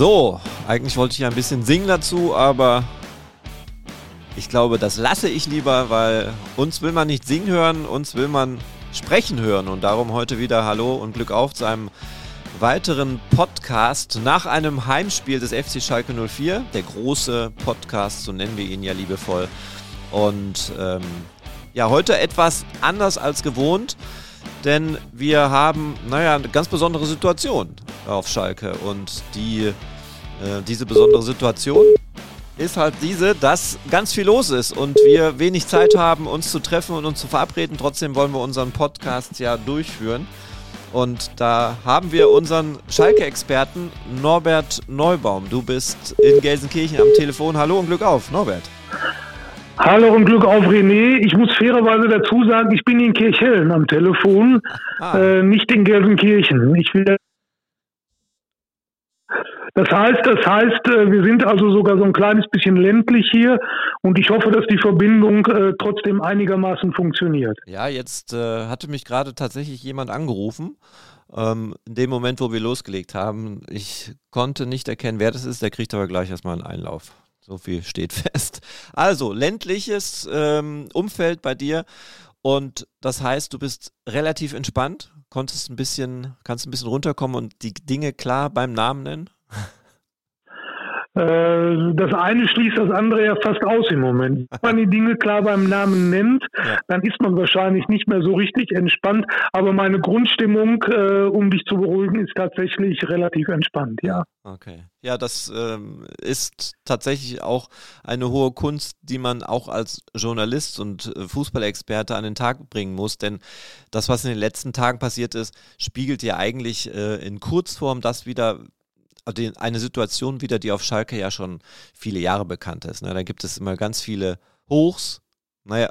So, eigentlich wollte ich ja ein bisschen singen dazu, aber ich glaube, das lasse ich lieber, weil uns will man nicht singen hören, uns will man sprechen hören. Und darum heute wieder Hallo und Glück auf zu einem weiteren Podcast nach einem Heimspiel des FC Schalke 04. Der große Podcast, so nennen wir ihn ja liebevoll. Und ähm, ja, heute etwas anders als gewohnt, denn wir haben, naja, eine ganz besondere Situation auf Schalke. Und die, äh, diese besondere Situation ist halt diese, dass ganz viel los ist und wir wenig Zeit haben, uns zu treffen und uns zu verabreden. Trotzdem wollen wir unseren Podcast ja durchführen. Und da haben wir unseren Schalke-Experten Norbert Neubaum. Du bist in Gelsenkirchen am Telefon. Hallo und Glück auf, Norbert. Hallo und Glück auf René. Ich muss fairerweise dazu sagen, ich bin in Kirchhellen am Telefon, ah. äh, nicht in Gelsenkirchen. Ich will das heißt, das heißt, äh, wir sind also sogar so ein kleines bisschen ländlich hier und ich hoffe, dass die Verbindung äh, trotzdem einigermaßen funktioniert. Ja, jetzt äh, hatte mich gerade tatsächlich jemand angerufen. Ähm, in dem Moment, wo wir losgelegt haben, ich konnte nicht erkennen, wer das ist. Der kriegt aber gleich erstmal einen Einlauf. So viel steht fest. Also, ländliches ähm, Umfeld bei dir. Und das heißt, du bist relativ entspannt, konntest ein bisschen, kannst ein bisschen runterkommen und die Dinge klar beim Namen nennen? Äh, das eine schließt das andere ja fast aus im Moment. Wenn man die Dinge klar beim Namen nennt, ja. dann ist man wahrscheinlich nicht mehr so richtig entspannt. Aber meine Grundstimmung, äh, um dich zu beruhigen, ist tatsächlich relativ entspannt, ja. Okay. Ja, das ähm, ist tatsächlich auch eine hohe Kunst, die man auch als Journalist und äh, Fußballexperte an den Tag bringen muss. Denn das, was in den letzten Tagen passiert ist, spiegelt ja eigentlich äh, in Kurzform das wieder, eine Situation wieder, die auf Schalke ja schon viele Jahre bekannt ist. Ne? Da gibt es immer ganz viele Hochs, naja,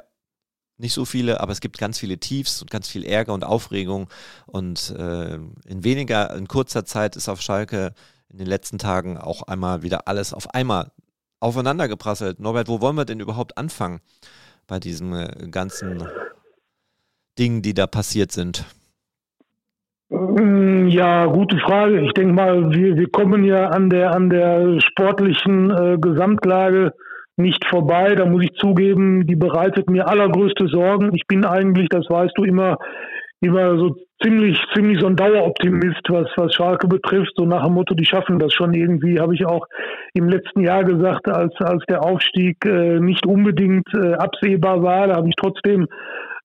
nicht so viele, aber es gibt ganz viele Tiefs und ganz viel Ärger und Aufregung. Und äh, in weniger, in kurzer Zeit ist auf Schalke in den letzten Tagen auch einmal wieder alles auf einmal aufeinander geprasselt. Norbert, wo wollen wir denn überhaupt anfangen bei diesen äh, ganzen Dingen, die da passiert sind? Mm, ja, gute Frage. Ich denke mal, wir, wir kommen ja an der, an der sportlichen äh, Gesamtlage nicht vorbei. Da muss ich zugeben, die bereitet mir allergrößte Sorgen. Ich bin eigentlich, das weißt du, immer, immer so ziemlich, ziemlich so ein Daueroptimist, was, was Schalke betrifft. So nach dem Motto, die schaffen das schon irgendwie, habe ich auch im letzten Jahr gesagt, als, als der Aufstieg äh, nicht unbedingt äh, absehbar war. Da habe ich trotzdem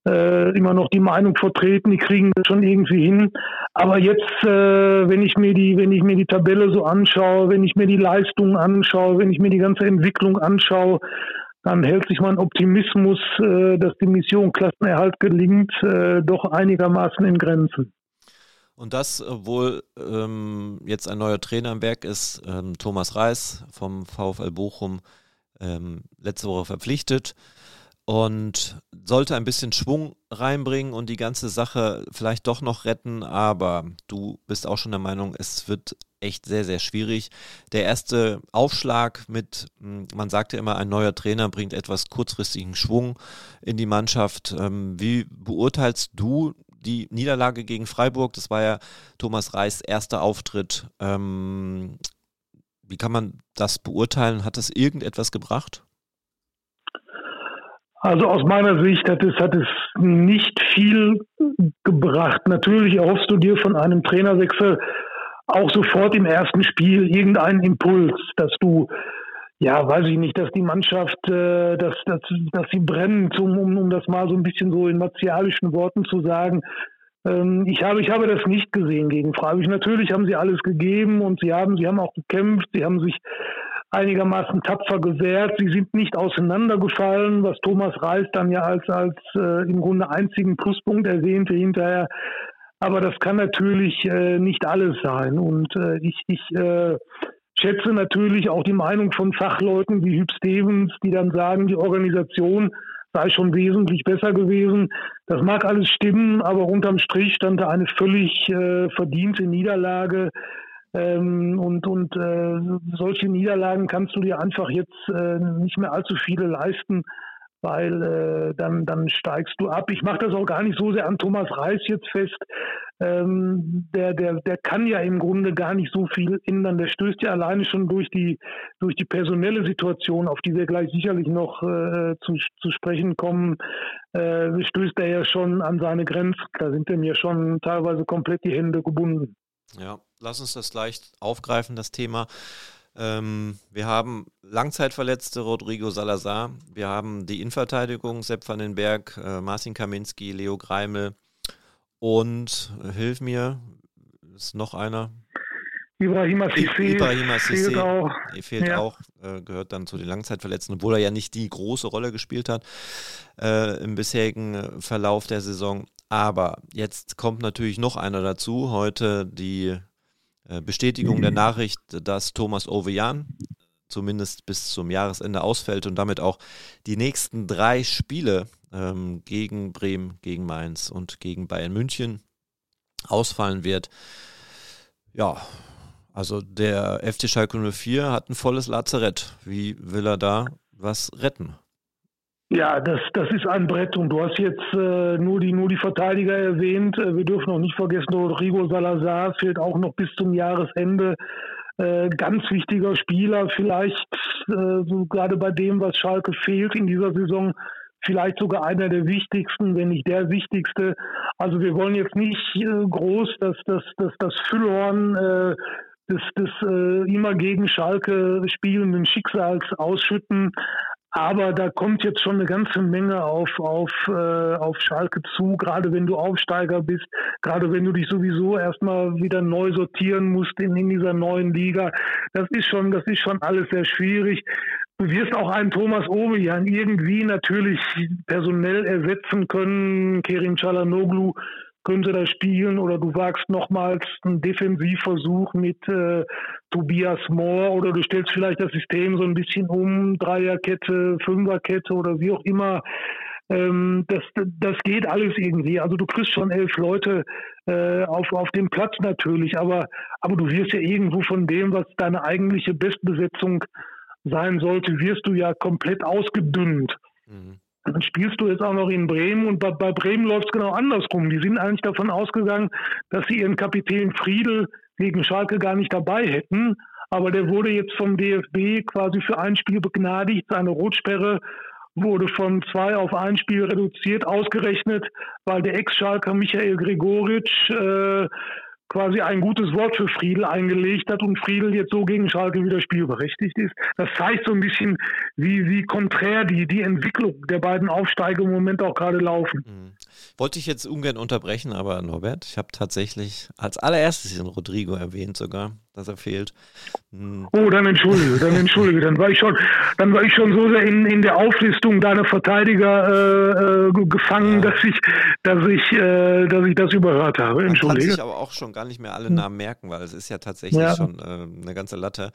äh, immer noch die Meinung vertreten, die kriegen das schon irgendwie hin. Aber jetzt, äh, wenn ich mir die, wenn ich mir die Tabelle so anschaue, wenn ich mir die Leistungen anschaue, wenn ich mir die ganze Entwicklung anschaue, dann hält sich mein Optimismus, äh, dass die Mission Klassenerhalt gelingt, äh, doch einigermaßen in Grenzen. Und das, obwohl ähm, jetzt ein neuer Trainer im Werk ist, ähm, Thomas Reis vom VfL Bochum, ähm, letzte Woche verpflichtet und sollte ein bisschen Schwung reinbringen und die ganze Sache vielleicht doch noch retten, aber du bist auch schon der Meinung, es wird echt sehr, sehr schwierig. Der erste Aufschlag mit, hm, man sagt ja immer, ein neuer Trainer bringt etwas kurzfristigen Schwung in die Mannschaft. Ähm, wie beurteilst du die Niederlage gegen Freiburg? Das war ja Thomas Reis erster Auftritt. Ähm, wie kann man das beurteilen? Hat das irgendetwas gebracht? Also aus meiner Sicht hat es, hat es nicht viel gebracht. Natürlich erhoffst du dir von einem Trainerwechsel auch sofort im ersten Spiel irgendeinen Impuls, dass du, ja, weiß ich nicht, dass die Mannschaft, äh, dass, dass, dass sie brennt, um, um, um das mal so ein bisschen so in martialischen Worten zu sagen. Ähm, ich habe, ich habe das nicht gesehen gegen Freiburg. Natürlich haben sie alles gegeben und sie haben, sie haben auch gekämpft, sie haben sich einigermaßen tapfer gewehrt. Sie sind nicht auseinandergefallen, was Thomas Reis dann ja als, als äh, im Grunde einzigen Pluspunkt erwähnte hinterher. Aber das kann natürlich äh, nicht alles sein. Und äh, ich, ich äh, schätze natürlich auch die Meinung von Fachleuten wie Hüb Stevens, die dann sagen, die Organisation sei schon wesentlich besser gewesen. Das mag alles stimmen, aber unterm Strich stand da eine völlig äh, verdiente Niederlage ähm, und und äh, solche Niederlagen kannst du dir einfach jetzt äh, nicht mehr allzu viele leisten. weil äh, dann, dann steigst du ab. Ich mache das auch gar nicht so sehr an Thomas Reis jetzt fest. Ähm, der, der, der kann ja im Grunde gar nicht so viel ändern. Der stößt ja alleine schon durch die, durch die personelle Situation, auf die wir gleich sicherlich noch äh, zu, zu sprechen kommen, äh, stößt er ja schon an seine Grenzen. Da sind ihm ja schon teilweise komplett die Hände gebunden. Ja, lass uns das gleich aufgreifen, das Thema. Ähm, wir haben Langzeitverletzte Rodrigo Salazar. Wir haben die Innenverteidigung Sepp van den Berg, äh, Marcin Kaminski, Leo Greimel und äh, hilf mir, ist noch einer. Ibrahima Sissé. Ibrahima fehlt auch, fehlt ja. auch äh, gehört dann zu den Langzeitverletzten, obwohl er ja nicht die große Rolle gespielt hat äh, im bisherigen äh, Verlauf der Saison. Aber jetzt kommt natürlich noch einer dazu. Heute die äh, Bestätigung der Nachricht, dass Thomas Ovejan zumindest bis zum Jahresende ausfällt und damit auch die nächsten drei Spiele ähm, gegen Bremen, gegen Mainz und gegen Bayern München ausfallen wird. Ja, also der FC Schalke 04 hat ein volles Lazarett. Wie will er da was retten? Ja, das, das ist ein Brett und du hast jetzt äh, nur, die, nur die Verteidiger erwähnt. Äh, wir dürfen auch nicht vergessen, Rodrigo Salazar fehlt auch noch bis zum Jahresende. Äh, ganz wichtiger Spieler, vielleicht äh, so gerade bei dem, was Schalke fehlt in dieser Saison, vielleicht sogar einer der wichtigsten, wenn nicht der wichtigste. Also wir wollen jetzt nicht äh, groß dass das, das, das Füllhorn äh, des, des äh, immer gegen Schalke spielenden Schicksals ausschütten. Aber da kommt jetzt schon eine ganze Menge auf, auf, äh, auf Schalke zu, gerade wenn du Aufsteiger bist, gerade wenn du dich sowieso erstmal wieder neu sortieren musst in, in dieser neuen Liga. Das ist schon, das ist schon alles sehr schwierig. Du wirst auch einen Thomas Ovejan irgendwie natürlich personell ersetzen können. Kerim Chalanoglu könnte da spielen oder du wagst nochmals einen Defensivversuch mit äh, Tobias Moore oder du stellst vielleicht das System so ein bisschen um, Dreierkette, Fünferkette oder wie auch immer. Ähm, das, das geht alles irgendwie. Also du kriegst schon elf Leute äh, auf, auf dem Platz natürlich, aber, aber du wirst ja irgendwo von dem, was deine eigentliche Bestbesetzung sein sollte, wirst du ja komplett ausgedünnt. Mhm. Dann spielst du jetzt auch noch in Bremen und bei, bei Bremen läuft es genau andersrum. Die sind eigentlich davon ausgegangen, dass sie ihren Kapitän Friedel gegen Schalke gar nicht dabei hätten. Aber der wurde jetzt vom DFB quasi für ein Spiel begnadigt. Seine Rotsperre wurde von zwei auf ein Spiel reduziert, ausgerechnet, weil der Ex-Schalker Michael Gregoritsch äh, quasi ein gutes Wort für Friedel eingelegt hat und Friedel jetzt so gegen Schalke wieder spielberechtigt ist. Das zeigt so ein bisschen, wie, wie konträr die, die Entwicklung der beiden Aufsteiger im Moment auch gerade laufen. Mhm. Wollte ich jetzt ungern unterbrechen, aber Norbert, ich habe tatsächlich als allererstes den Rodrigo erwähnt sogar dass er fehlt. Hm. Oh, dann entschuldige, dann entschuldige. Dann war ich schon, dann war ich schon so sehr in, in der Auflistung deiner Verteidiger äh, äh gefangen, ja. dass ich, dass ich, äh, dass ich das überhört habe. Entschuldige. Man kann sich aber auch schon gar nicht mehr alle hm. Namen merken, weil es ist ja tatsächlich ja. schon äh, eine ganze Latte.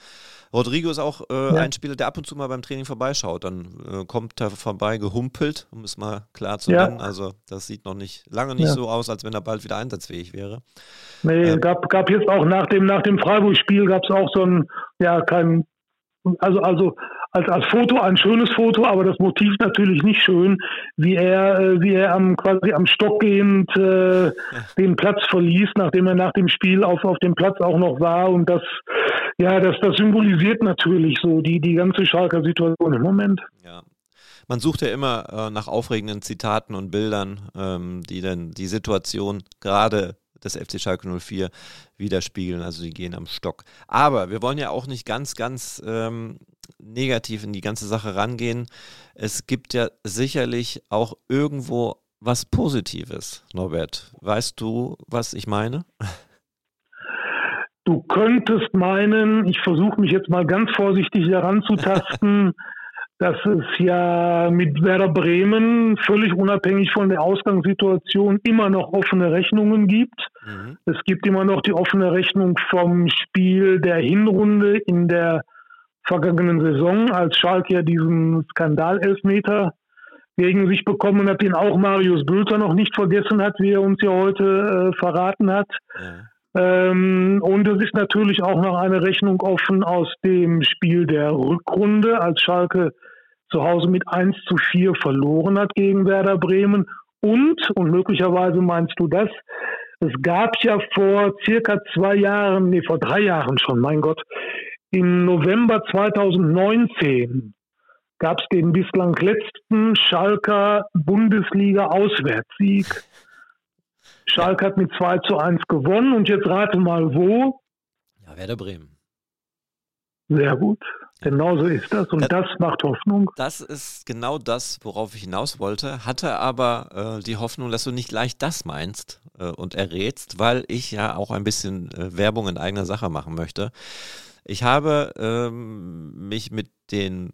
Rodrigo ist auch äh, ja. ein Spieler, der ab und zu mal beim Training vorbeischaut. Dann äh, kommt er vorbei gehumpelt, um es mal klar zu nennen. Also das sieht noch nicht lange nicht so aus, als wenn er bald wieder einsatzfähig wäre. Nee, ähm, gab, gab jetzt auch nach dem, nach dem Freiburg-Spiel gab es auch so ein, ja, kein, also, also als, als Foto ein schönes Foto, aber das Motiv natürlich nicht schön, wie er, äh, wie er am quasi am Stock gehend äh, ja. den Platz verließ, nachdem er nach dem Spiel auf, auf dem Platz auch noch war. Und das, ja, das, das symbolisiert natürlich so die, die ganze Schalker Situation im Moment. Ja. Man sucht ja immer äh, nach aufregenden Zitaten und Bildern, ähm, die dann die Situation gerade des FC Schalke 04 widerspiegeln. Also die gehen am Stock. Aber wir wollen ja auch nicht ganz, ganz ähm, negativ in die ganze Sache rangehen. Es gibt ja sicherlich auch irgendwo was Positives, Norbert. Weißt du, was ich meine? Du könntest meinen, ich versuche mich jetzt mal ganz vorsichtig heranzutasten, dass es ja mit Werder Bremen völlig unabhängig von der Ausgangssituation immer noch offene Rechnungen gibt. Mhm. Es gibt immer noch die offene Rechnung vom Spiel der Hinrunde in der vergangenen Saison, als Schalke ja diesen Skandalelfmeter gegen sich bekommen hat, den auch Marius Bülter noch nicht vergessen hat, wie er uns ja heute äh, verraten hat. Ja. Ähm, und es ist natürlich auch noch eine Rechnung offen aus dem Spiel der Rückrunde, als Schalke zu Hause mit 1 zu 4 verloren hat gegen Werder Bremen. Und, und möglicherweise meinst du das, es gab ja vor circa zwei Jahren, nee, vor drei Jahren schon, mein Gott, im November 2019 gab es den bislang letzten Schalker Bundesliga-Auswärtssieg. Schalke hat mit 2 zu 1 gewonnen und jetzt rate mal wo. Ja, Werder Bremen. Sehr gut. Genauso ist das und das, das, macht Hoffnung. Das ist genau das, worauf ich hinaus wollte. Hatte aber äh, die Hoffnung, dass du nicht leicht das meinst äh, und errätst, weil ich ja auch ein bisschen äh, Werbung in eigener Sache machen möchte. Ich habe ähm, mich mit den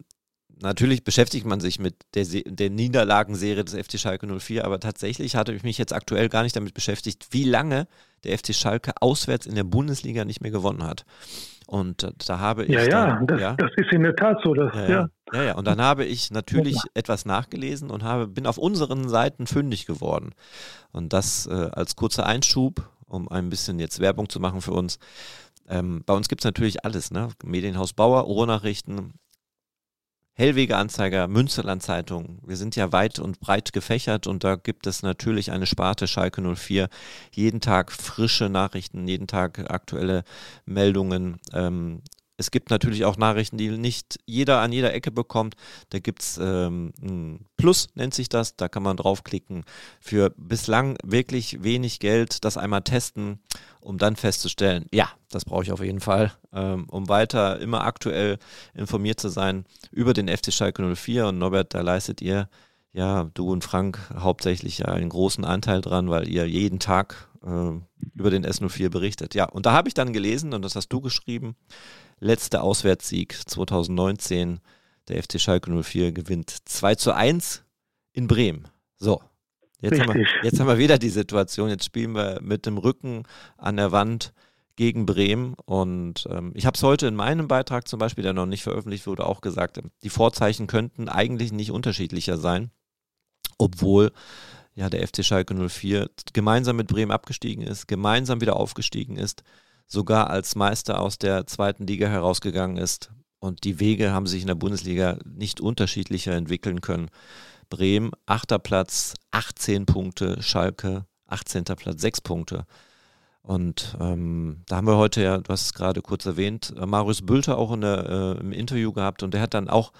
natürlich beschäftigt man sich mit der, der Niederlagenserie des FC Schalke 04, aber tatsächlich hatte ich mich jetzt aktuell gar nicht damit beschäftigt, wie lange der FC Schalke auswärts in der Bundesliga nicht mehr gewonnen hat. Und da habe ich. Ja, ja, das, ja, das ist in der Tat so. Dass, ja, ja. ja, ja. Und dann habe ich natürlich etwas nachgelesen und habe, bin auf unseren Seiten fündig geworden. Und das äh, als kurzer Einschub, um ein bisschen jetzt Werbung zu machen für uns. Ähm, bei uns gibt es natürlich alles, ne? Medienhaus Bauer, Ruhrnachrichten, Hellwege Anzeiger, Münsterland Zeitung. Wir sind ja weit und breit gefächert und da gibt es natürlich eine Sparte Schalke 04. Jeden Tag frische Nachrichten, jeden Tag aktuelle Meldungen. Ähm, es gibt natürlich auch Nachrichten, die nicht jeder an jeder Ecke bekommt. Da gibt es ähm, ein Plus, nennt sich das. Da kann man draufklicken. Für bislang wirklich wenig Geld das einmal testen um dann festzustellen, ja, das brauche ich auf jeden Fall, ähm, um weiter immer aktuell informiert zu sein über den FC Schalke 04. Und Norbert, da leistet ihr, ja, du und Frank hauptsächlich ja einen großen Anteil dran, weil ihr jeden Tag äh, über den S04 berichtet. Ja, und da habe ich dann gelesen, und das hast du geschrieben, letzter Auswärtssieg 2019, der FC Schalke 04 gewinnt 2 zu 1 in Bremen. So, Jetzt haben, wir, jetzt haben wir wieder die Situation, jetzt spielen wir mit dem Rücken an der Wand gegen Bremen. Und ähm, ich habe es heute in meinem Beitrag zum Beispiel, der noch nicht veröffentlicht wurde, auch gesagt, die Vorzeichen könnten eigentlich nicht unterschiedlicher sein, obwohl ja der FC Schalke 04 gemeinsam mit Bremen abgestiegen ist, gemeinsam wieder aufgestiegen ist, sogar als Meister aus der zweiten Liga herausgegangen ist. Und die Wege haben sich in der Bundesliga nicht unterschiedlicher entwickeln können. Bremen, achter Platz, 18 Punkte, Schalke, 18. Platz, 6 Punkte. Und ähm, da haben wir heute ja, du hast es gerade kurz erwähnt, äh, Marius Bülter auch in der, äh, im Interview gehabt und der hat dann auch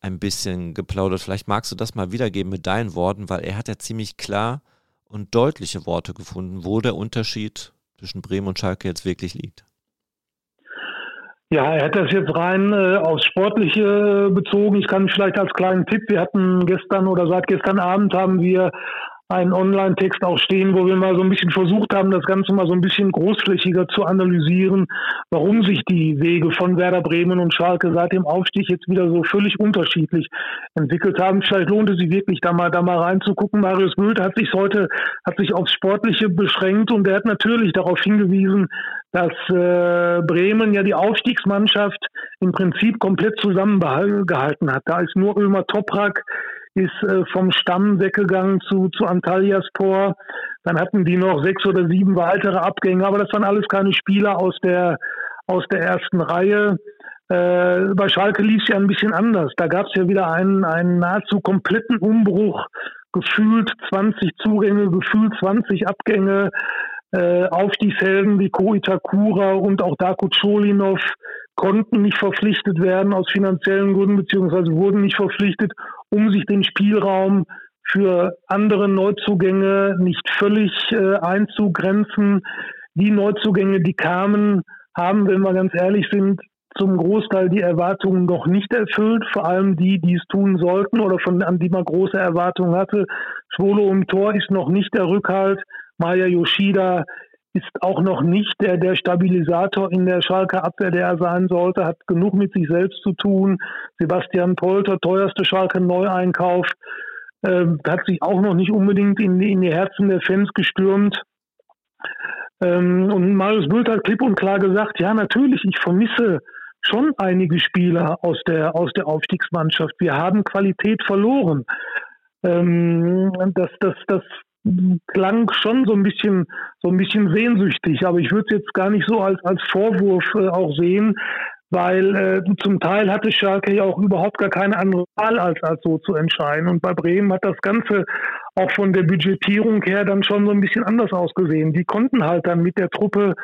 ein bisschen geplaudert. Vielleicht magst du das mal wiedergeben mit deinen Worten, weil er hat ja ziemlich klar und deutliche Worte gefunden, wo der Unterschied zwischen Bremen und Schalke jetzt wirklich liegt. Ja, er hat das jetzt rein äh, aufs Sportliche bezogen. Ich kann vielleicht als kleinen Tipp, wir hatten gestern oder seit gestern Abend haben wir einen Online-Text auch stehen, wo wir mal so ein bisschen versucht haben, das Ganze mal so ein bisschen großflächiger zu analysieren, warum sich die Wege von Werder Bremen und Schalke seit dem Aufstieg jetzt wieder so völlig unterschiedlich entwickelt haben. Vielleicht lohnt es sich wirklich da mal, da mal reinzugucken. Marius Bült hat sich heute, hat sich aufs Sportliche beschränkt und er hat natürlich darauf hingewiesen, dass äh, Bremen ja die Aufstiegsmannschaft im Prinzip komplett zusammengehalten hat. Da ist nur Ömer Toprak, ist äh, vom Stamm weggegangen zu, zu Antalyaspor. Dann hatten die noch sechs oder sieben weitere Abgänge, aber das waren alles keine Spieler aus der, aus der ersten Reihe. Äh, bei Schalke lief es ja ein bisschen anders. Da gab es ja wieder einen, einen nahezu kompletten Umbruch. Gefühlt 20 Zugänge, gefühlt 20 Abgänge. Äh, Aufstiegshelden wie Ko Itakura und auch Darko Cholinov konnten nicht verpflichtet werden aus finanziellen Gründen, beziehungsweise wurden nicht verpflichtet um sich den Spielraum für andere Neuzugänge nicht völlig äh, einzugrenzen. Die Neuzugänge, die kamen, haben, wenn wir ganz ehrlich sind, zum Großteil die Erwartungen noch nicht erfüllt, vor allem die, die es tun sollten oder von an die man große Erwartungen hatte. Schwolo im Tor ist noch nicht der Rückhalt. Maya Yoshida ist auch noch nicht der, der Stabilisator in der Schalker Abwehr, der er sein sollte, hat genug mit sich selbst zu tun. Sebastian Polter, teuerste Schalke Neueinkauf, äh, hat sich auch noch nicht unbedingt in, in die Herzen der Fans gestürmt. Ähm, und Marius Bült hat klipp und klar gesagt, ja natürlich, ich vermisse schon einige Spieler aus der, aus der Aufstiegsmannschaft. Wir haben Qualität verloren. Ähm, das, das, das klang schon so ein bisschen so ein bisschen sehnsüchtig, aber ich würde es jetzt gar nicht so als als Vorwurf äh, auch sehen, weil äh, zum Teil hatte Schalke ja auch überhaupt gar keine andere Wahl, als, als so zu entscheiden. Und bei Bremen hat das Ganze auch von der Budgetierung her dann schon so ein bisschen anders ausgesehen. Die konnten halt dann mit der Truppe,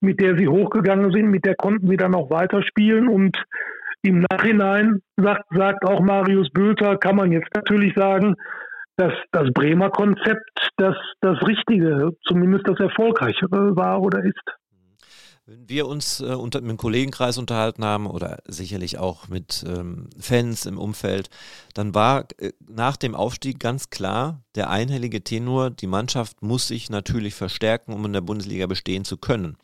mit der sie hochgegangen sind, mit der konnten sie dann auch weiterspielen und im Nachhinein sagt, sagt auch Marius Bülter, kann man jetzt natürlich sagen, dass das Bremer Konzept das, das Richtige, zumindest das Erfolgreichere war oder ist. Wenn wir uns äh, unter, mit dem Kollegenkreis unterhalten haben oder sicherlich auch mit ähm, Fans im Umfeld, dann war äh, nach dem Aufstieg ganz klar der einhellige Tenor, die Mannschaft muss sich natürlich verstärken, um in der Bundesliga bestehen zu können.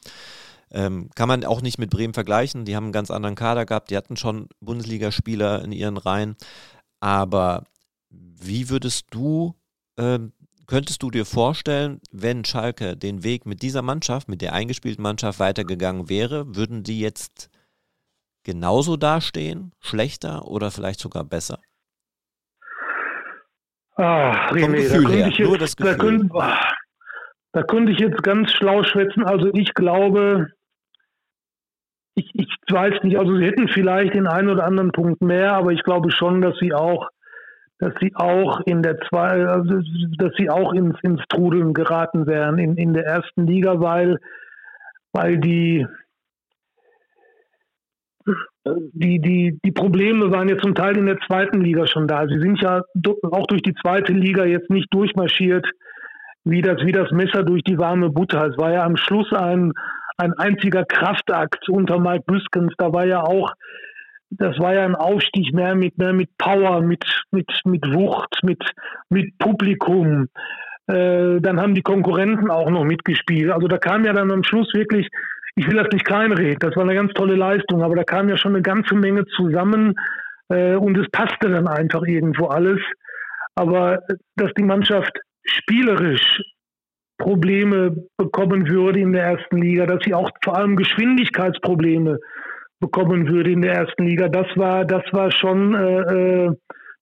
Ähm, kann man auch nicht mit Bremen vergleichen, die haben einen ganz anderen Kader gehabt, die hatten schon Bundesligaspieler in ihren Reihen, aber wie würdest du ähm, Könntest du dir vorstellen, wenn Schalke den Weg mit dieser Mannschaft, mit der eingespielten Mannschaft weitergegangen wäre, würden die jetzt genauso dastehen, schlechter oder vielleicht sogar besser? Ah, René, da könnte, ich jetzt, da, könnte, da könnte ich jetzt ganz schlau schwätzen. Also ich glaube, ich, ich weiß nicht, also sie hätten vielleicht den einen oder anderen Punkt mehr, aber ich glaube schon, dass sie auch dass sie auch in der zwei, also dass sie auch ins, ins Trudeln geraten wären in, in der ersten Liga, weil, weil die, die, die, die Probleme waren ja zum Teil in der zweiten Liga schon da. Sie sind ja auch durch die zweite Liga jetzt nicht durchmarschiert, wie das, wie das Messer durch die warme Butter. Es war ja am Schluss ein, ein einziger Kraftakt unter Mike Büskens. Da war ja auch das war ja ein Aufstieg mehr mit mehr mit Power, mit mit mit Wucht, mit mit Publikum. Äh, dann haben die Konkurrenten auch noch mitgespielt. Also da kam ja dann am Schluss wirklich, ich will das nicht kleinreden, das war eine ganz tolle Leistung, aber da kam ja schon eine ganze Menge zusammen äh, und es passte dann einfach irgendwo alles. Aber dass die Mannschaft spielerisch Probleme bekommen würde in der ersten Liga, dass sie auch vor allem Geschwindigkeitsprobleme bekommen würde in der ersten Liga. Das war, das war schon, äh, äh,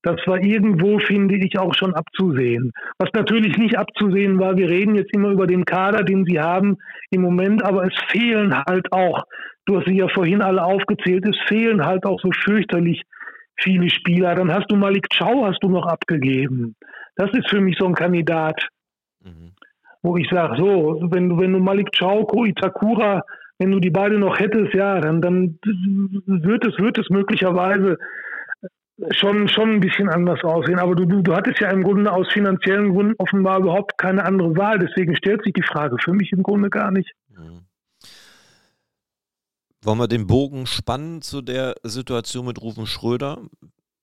das war irgendwo, finde ich, auch schon abzusehen. Was natürlich nicht abzusehen war, wir reden jetzt immer über den Kader, den sie haben im Moment, aber es fehlen halt auch, du hast sie ja vorhin alle aufgezählt, es fehlen halt auch so fürchterlich viele Spieler. Dann hast du Malik Chow hast du noch abgegeben. Das ist für mich so ein Kandidat, mhm. wo ich sage, so, wenn du, wenn du Malik Chow, Ko Itakura, wenn du die beide noch hättest, ja, dann, dann wird es, wird es möglicherweise schon, schon ein bisschen anders aussehen. Aber du, du, du hattest ja im Grunde aus finanziellen Gründen offenbar überhaupt keine andere Wahl. Deswegen stellt sich die Frage für mich im Grunde gar nicht. Mhm. Wollen wir den Bogen spannen zu der Situation mit Rufen Schröder?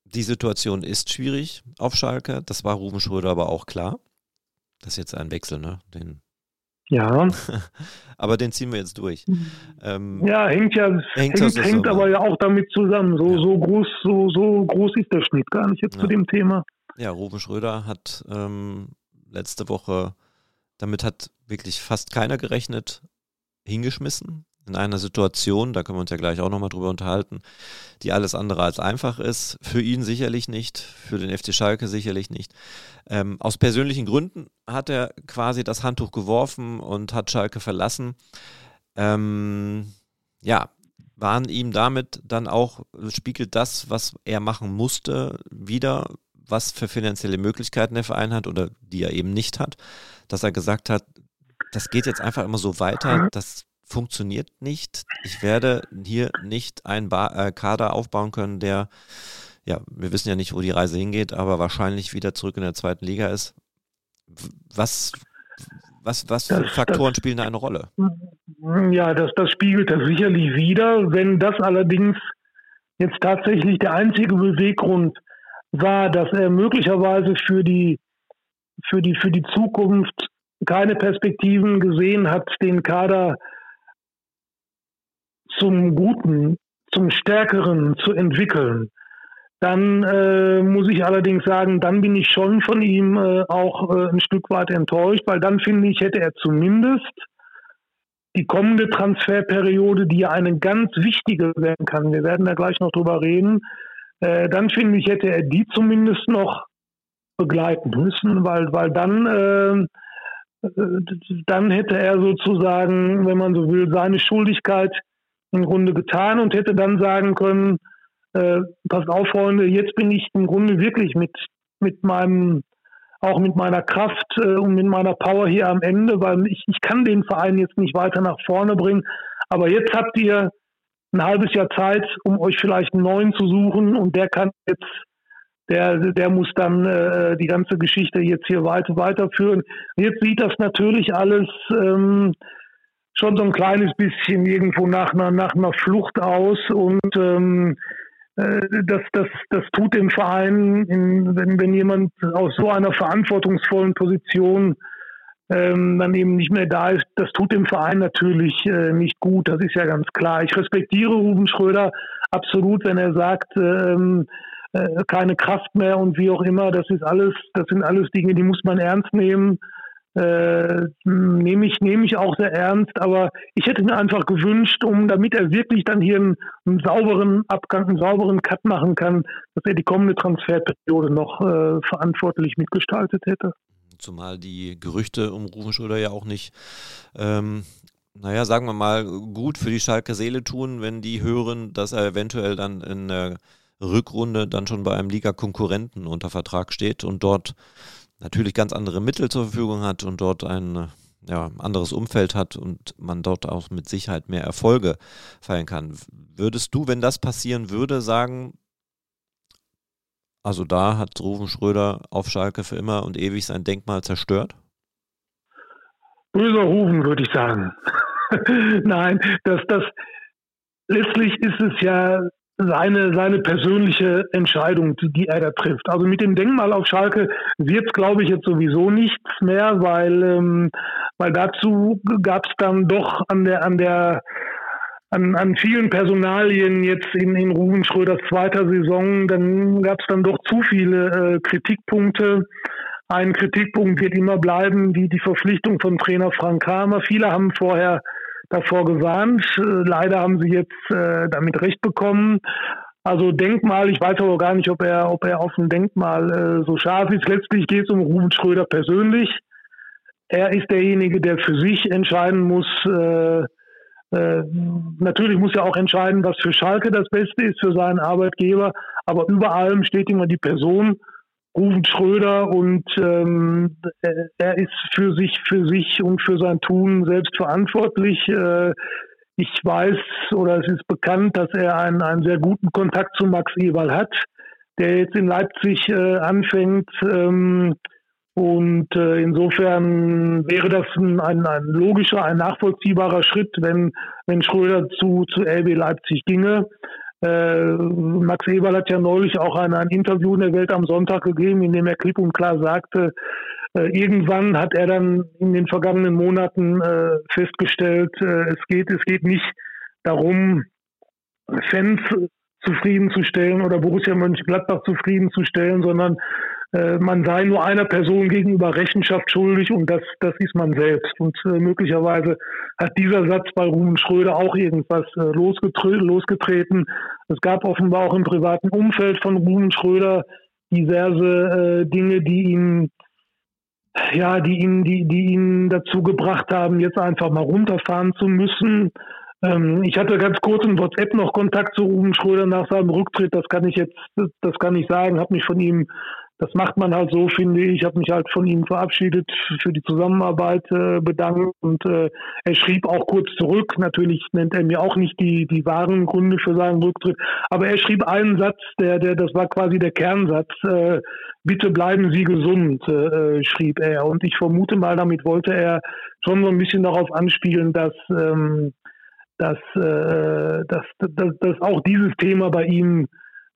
Die Situation ist schwierig auf Schalke. Das war Rufen Schröder aber auch klar. Das ist jetzt ein Wechsel, ne? Den ja. aber den ziehen wir jetzt durch. Ähm, ja, hängt ja, hängt, hängt, hängt aber ja auch damit zusammen. So, ja. so groß, so, so groß ist der Schnitt gar nicht jetzt ja. zu dem Thema. Ja, Ruben Schröder hat ähm, letzte Woche, damit hat wirklich fast keiner gerechnet, hingeschmissen in einer Situation, da können wir uns ja gleich auch nochmal drüber unterhalten, die alles andere als einfach ist. Für ihn sicherlich nicht, für den FC Schalke sicherlich nicht. Ähm, aus persönlichen Gründen hat er quasi das Handtuch geworfen und hat Schalke verlassen. Ähm, ja, waren ihm damit dann auch, spiegelt das, was er machen musste, wieder, was für finanzielle Möglichkeiten der Verein hat oder die er eben nicht hat, dass er gesagt hat, das geht jetzt einfach immer so weiter, mhm. das funktioniert nicht. Ich werde hier nicht einen ba äh, Kader aufbauen können, der, ja, wir wissen ja nicht, wo die Reise hingeht, aber wahrscheinlich wieder zurück in der zweiten Liga ist. Was, was, was für das, Faktoren das, spielen da eine Rolle? Ja, das, das spiegelt das sicherlich wieder. Wenn das allerdings jetzt tatsächlich der einzige Beweggrund war, dass er möglicherweise für die, für die, für die Zukunft keine Perspektiven gesehen hat, den Kader zum Guten, zum Stärkeren zu entwickeln, dann äh, muss ich allerdings sagen, dann bin ich schon von ihm äh, auch äh, ein Stück weit enttäuscht, weil dann finde ich, hätte er zumindest die kommende Transferperiode, die ja eine ganz wichtige werden kann, wir werden da gleich noch drüber reden, äh, dann finde ich, hätte er die zumindest noch begleiten müssen, weil, weil dann, äh, äh, dann hätte er sozusagen, wenn man so will, seine Schuldigkeit im Grunde getan und hätte dann sagen können, äh, passt auf, Freunde, jetzt bin ich im Grunde wirklich mit, mit meinem, auch mit meiner Kraft äh, und mit meiner Power hier am Ende, weil ich, ich kann den Verein jetzt nicht weiter nach vorne bringen. Aber jetzt habt ihr ein halbes Jahr Zeit, um euch vielleicht einen neuen zu suchen und der kann jetzt, der, der muss dann äh, die ganze Geschichte jetzt hier weiter weiterführen. Jetzt sieht das natürlich alles ähm, schon so ein kleines bisschen irgendwo nach einer, nach einer Flucht aus und ähm, äh, das, das, das tut dem Verein, in, wenn, wenn jemand aus so einer verantwortungsvollen Position ähm, dann eben nicht mehr da ist, das tut dem Verein natürlich äh, nicht gut, das ist ja ganz klar. Ich respektiere Ruben Schröder absolut, wenn er sagt, ähm, äh, keine Kraft mehr und wie auch immer, das ist alles, das sind alles Dinge, die muss man ernst nehmen äh, nehme ich, nehme ich auch sehr ernst, aber ich hätte mir einfach gewünscht, um damit er wirklich dann hier einen, einen sauberen Abgang, einen sauberen Cut machen kann, dass er die kommende Transferperiode noch äh, verantwortlich mitgestaltet hätte. Zumal die Gerüchte um Rufen Schröder ja auch nicht, ähm, naja, sagen wir mal, gut für die Schalke Seele tun, wenn die hören, dass er eventuell dann in der Rückrunde dann schon bei einem Liga-Konkurrenten unter Vertrag steht und dort natürlich ganz andere Mittel zur Verfügung hat und dort ein ja, anderes Umfeld hat und man dort auch mit Sicherheit mehr Erfolge feiern kann. Würdest du, wenn das passieren würde, sagen, also da hat Rufen Schröder auf Schalke für immer und ewig sein Denkmal zerstört? Böser Rufen, würde ich sagen. Nein, das, das, letztlich ist es ja seine, seine persönliche Entscheidung, die, die er da trifft. Also mit dem Denkmal auf Schalke wird es, glaube ich, jetzt sowieso nichts mehr, weil, ähm, weil dazu gab es dann doch an der, an der an, an vielen Personalien jetzt in, in Ruben Schröders zweiter Saison, dann gab es dann doch zu viele äh, Kritikpunkte. Ein Kritikpunkt wird immer bleiben, die, die Verpflichtung von Trainer Frank Kramer. Viele haben vorher davor gewarnt. Äh, leider haben sie jetzt äh, damit recht bekommen. Also Denkmal, ich weiß aber gar nicht, ob er, ob er auf ein Denkmal äh, so scharf ist. Letztlich geht es um Ruben Schröder persönlich. Er ist derjenige, der für sich entscheiden muss. Äh, äh, natürlich muss er auch entscheiden, was für Schalke das Beste ist für seinen Arbeitgeber. Aber über allem steht immer die Person. Rufen Schröder und ähm, er ist für sich, für sich und für sein Tun selbst verantwortlich. Äh, ich weiß oder es ist bekannt, dass er einen, einen sehr guten Kontakt zu Max Ewald hat, der jetzt in Leipzig äh, anfängt. Ähm, und äh, insofern wäre das ein, ein, ein, logischer, ein nachvollziehbarer Schritt, wenn, wenn Schröder zu, zu RB Leipzig ginge. Äh, Max Eberl hat ja neulich auch ein, ein, Interview in der Welt am Sonntag gegeben, in dem er klipp und klar sagte, äh, irgendwann hat er dann in den vergangenen Monaten äh, festgestellt, äh, es geht, es geht nicht darum, Fans zufriedenzustellen oder Borussia Mönchengladbach zufriedenzustellen, sondern man sei nur einer Person gegenüber Rechenschaft schuldig und das, das ist man selbst. Und äh, möglicherweise hat dieser Satz bei Ruben Schröder auch irgendwas äh, losgetre losgetreten. Es gab offenbar auch im privaten Umfeld von Ruben Schröder diverse äh, Dinge, die ihn ja, die ihn, die, die ihn dazu gebracht haben, jetzt einfach mal runterfahren zu müssen. Ähm, ich hatte ganz kurz in WhatsApp noch Kontakt zu Ruben Schröder nach seinem Rücktritt. Das kann ich jetzt, das kann ich sagen. Habe mich von ihm das macht man halt so, finde ich. Ich habe mich halt von ihm verabschiedet, für die Zusammenarbeit äh, bedankt und äh, er schrieb auch kurz zurück. Natürlich nennt er mir auch nicht die, die wahren Gründe für seinen Rücktritt, aber er schrieb einen Satz, der, der, das war quasi der Kernsatz. Äh, Bitte bleiben Sie gesund, äh, schrieb er. Und ich vermute mal, damit wollte er schon so ein bisschen darauf anspielen, dass ähm, dass, äh, dass, dass, dass auch dieses Thema bei ihm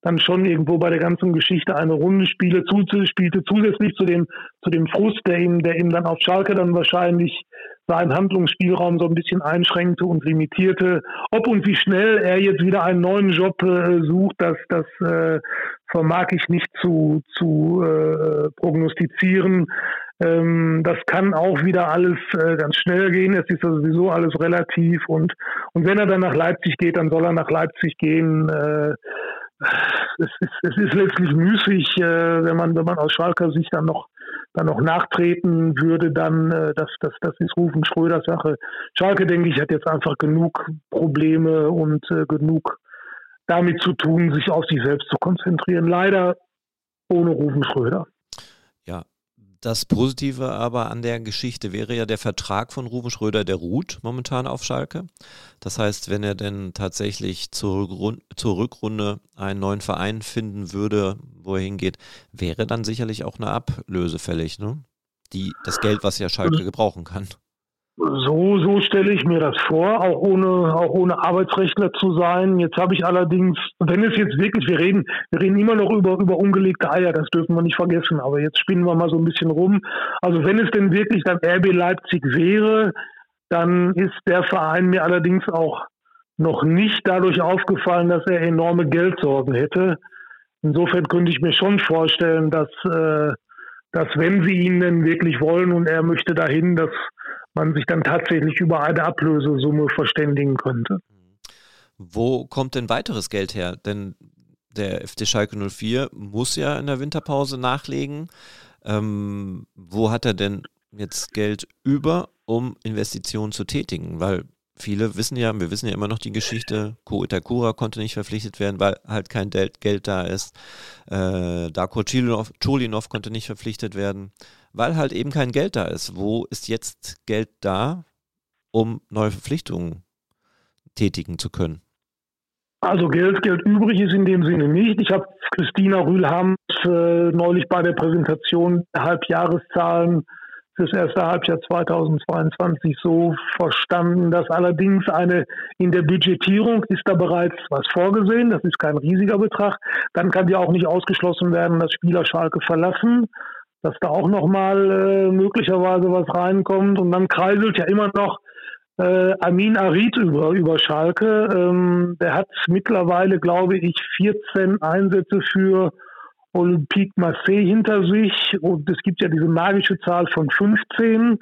dann schon irgendwo bei der ganzen Geschichte eine Runde spiele, zu, spielte zusätzlich zu dem, zu dem Frust, der ihm, der ihm dann auf Schalke dann wahrscheinlich seinen Handlungsspielraum so ein bisschen einschränkte und limitierte. Ob und wie schnell er jetzt wieder einen neuen Job äh, sucht, das, das äh, vermag ich nicht zu, zu äh, prognostizieren. Ähm, das kann auch wieder alles äh, ganz schnell gehen. Es ist sowieso alles relativ und, und wenn er dann nach Leipzig geht, dann soll er nach Leipzig gehen. Äh, es ist, es ist letztlich müßig, äh, wenn man, wenn man aus Schalker Sicht dann noch dann noch nachtreten würde, dann, äh, das, das, das ist Rufen Schröders Sache. Schalke, denke ich, hat jetzt einfach genug Probleme und äh, genug damit zu tun, sich auf sich selbst zu konzentrieren. Leider ohne Rufen Schröder. Das Positive aber an der Geschichte wäre ja der Vertrag von Ruben Schröder, der ruht momentan auf Schalke. Das heißt, wenn er denn tatsächlich zur, zur Rückrunde einen neuen Verein finden würde, wo er hingeht, wäre dann sicherlich auch eine Ablöse fällig, ne? Die, das Geld, was ja Schalke gebrauchen kann. So, so stelle ich mir das vor, auch ohne, auch ohne Arbeitsrechtler zu sein. Jetzt habe ich allerdings, wenn es jetzt wirklich, wir reden, wir reden immer noch über, über ungelegte Eier, das dürfen wir nicht vergessen, aber jetzt spinnen wir mal so ein bisschen rum. Also wenn es denn wirklich dann RB Leipzig wäre, dann ist der Verein mir allerdings auch noch nicht dadurch aufgefallen, dass er enorme Geldsorgen hätte. Insofern könnte ich mir schon vorstellen, dass, äh, dass wenn sie ihn denn wirklich wollen und er möchte dahin, dass man sich dann tatsächlich über eine Ablösesumme verständigen könnte. Wo kommt denn weiteres Geld her? Denn der FC Schalke 04 muss ja in der Winterpause nachlegen. Ähm, wo hat er denn jetzt Geld über, um Investitionen zu tätigen? Weil viele wissen ja, wir wissen ja immer noch die Geschichte, Ko Itakura konnte nicht verpflichtet werden, weil halt kein Geld da ist. Äh, Darko Cholinov konnte nicht verpflichtet werden weil halt eben kein Geld da ist. Wo ist jetzt Geld da, um neue Verpflichtungen tätigen zu können? Also Geld, Geld übrig ist in dem Sinne nicht. Ich habe Christina Rühlhams äh, neulich bei der Präsentation der Halbjahreszahlen fürs erste Halbjahr 2022 so verstanden, dass allerdings eine in der Budgetierung ist da bereits was vorgesehen. Das ist kein riesiger Betrag. Dann kann ja auch nicht ausgeschlossen werden, dass Spieler Schalke verlassen dass da auch nochmal äh, möglicherweise was reinkommt. Und dann kreiselt ja immer noch äh, Amin Arid über, über Schalke. Ähm, der hat mittlerweile, glaube ich, 14 Einsätze für Olympique Marseille hinter sich. Und es gibt ja diese magische Zahl von 15,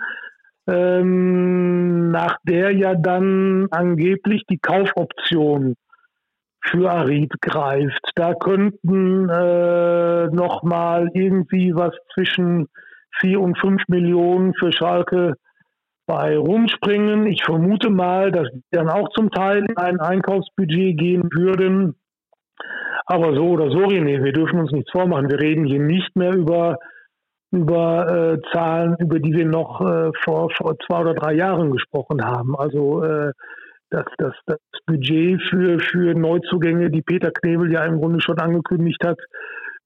ähm, nach der ja dann angeblich die Kaufoption für Arid greift. Da könnten äh, noch mal irgendwie was zwischen vier und fünf Millionen für Schalke bei rumspringen. Ich vermute mal, dass die dann auch zum Teil in ein Einkaufsbudget gehen würden. Aber so oder so, René, wir dürfen uns nichts vormachen. Wir reden hier nicht mehr über, über äh, Zahlen, über die wir noch äh, vor, vor zwei oder drei Jahren gesprochen haben. Also äh, das, das, das Budget für, für Neuzugänge, die Peter Knebel ja im Grunde schon angekündigt hat,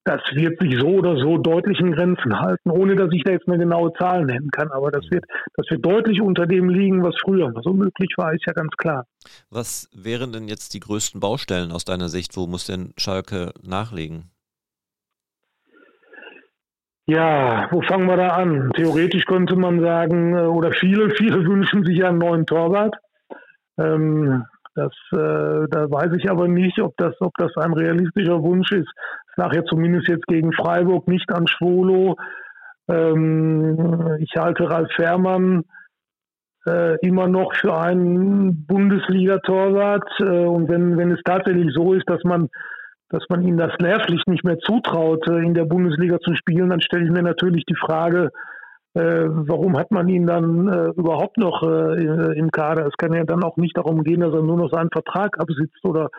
das wird sich so oder so deutlich in Grenzen halten, ohne dass ich da jetzt eine genaue Zahl nennen kann. Aber das wird, das wird deutlich unter dem liegen, was früher so möglich war, ist ja ganz klar. Was wären denn jetzt die größten Baustellen aus deiner Sicht? Wo muss denn Schalke nachlegen? Ja, wo fangen wir da an? Theoretisch könnte man sagen, äh, oder viele, viele wünschen sich ja einen neuen Torwart. Ähm, das, äh, da weiß ich aber nicht, ob das, ob das ein realistischer Wunsch ist. Ja zumindest jetzt gegen Freiburg nicht an Schwolo. Ähm, ich halte Ralf Fährmann äh, immer noch für einen Bundesliga-Torwart. Äh, und wenn, wenn es tatsächlich so ist, dass man, dass man ihm das nervlich nicht mehr zutraut, äh, in der Bundesliga zu spielen, dann stelle ich mir natürlich die Frage, äh, warum hat man ihn dann äh, überhaupt noch äh, im Kader? Es kann ja dann auch nicht darum gehen, dass er nur noch seinen Vertrag absitzt oder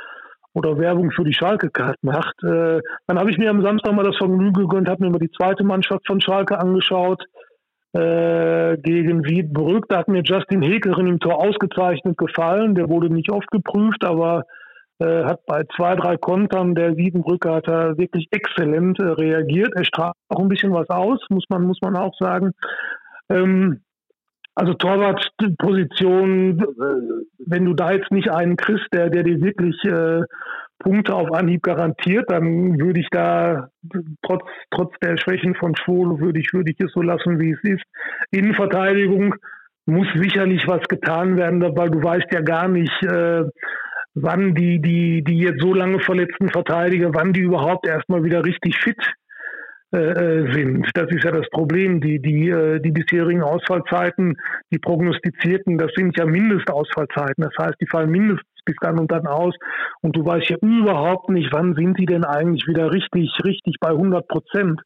oder Werbung für die Schalke-Card macht. Äh, dann habe ich mir am Samstag mal das Vergnügen gegönnt, habe mir mal die zweite Mannschaft von Schalke angeschaut äh, gegen Wiedbrück. Da hat mir Justin Hekerin im Tor ausgezeichnet gefallen. Der wurde nicht oft geprüft, aber äh, hat bei zwei, drei Kontern der Wiedenbrücke hat er wirklich exzellent äh, reagiert. Er strahlt auch ein bisschen was aus, muss man, muss man auch sagen. Ähm, also Torwartposition, wenn du da jetzt nicht einen kriegst, der, der dir wirklich äh, Punkte auf Anhieb garantiert, dann würde ich da trotz, trotz der Schwächen von Schwolo, würde ich, würde ich es so lassen, wie es ist. Innenverteidigung muss sicherlich was getan werden, weil du weißt ja gar nicht, äh, wann die, die, die jetzt so lange verletzten Verteidiger, wann die überhaupt erstmal wieder richtig fit äh, sind. Das ist ja das Problem. Die, die, äh, die bisherigen Ausfallzeiten, die prognostizierten, das sind ja Mindestausfallzeiten. Das heißt, die fallen mindestens bis dann und dann aus. Und du weißt ja überhaupt nicht, wann sind die denn eigentlich wieder richtig, richtig bei 100 Prozent.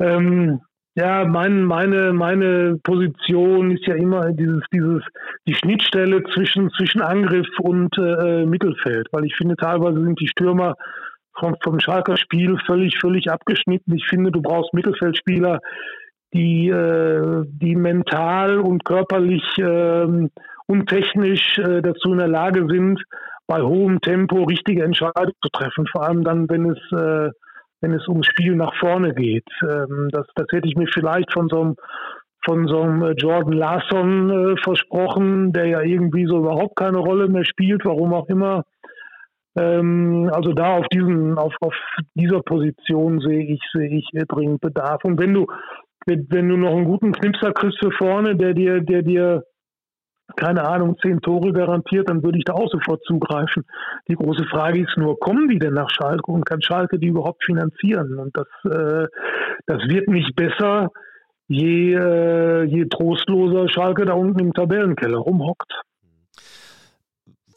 Ähm, Ja, mein, meine, meine Position ist ja immer dieses, dieses, die Schnittstelle zwischen, zwischen Angriff und äh, Mittelfeld, weil ich finde, teilweise sind die Stürmer vom, vom Schalker Spiel völlig, völlig abgeschnitten. Ich finde, du brauchst Mittelfeldspieler, die, äh, die mental und körperlich äh, und technisch äh, dazu in der Lage sind, bei hohem Tempo richtige Entscheidungen zu treffen. Vor allem dann, wenn es, äh, wenn es ums Spiel nach vorne geht. Ähm, das, das hätte ich mir vielleicht von so einem von so einem Jordan Larson äh, versprochen, der ja irgendwie so überhaupt keine Rolle mehr spielt, warum auch immer. Ähm, also da auf diesen, auf, auf dieser Position sehe ich, sehe ich dringend Bedarf. Und wenn du, wenn du noch einen guten Knipser kriegst für vorne, der dir, der dir keine Ahnung, zehn Tore garantiert, dann würde ich da auch sofort zugreifen. Die große Frage ist nur, kommen die denn nach Schalke und kann Schalke die überhaupt finanzieren? Und das, äh, das wird nicht besser, je, äh, je trostloser Schalke da unten im Tabellenkeller rumhockt.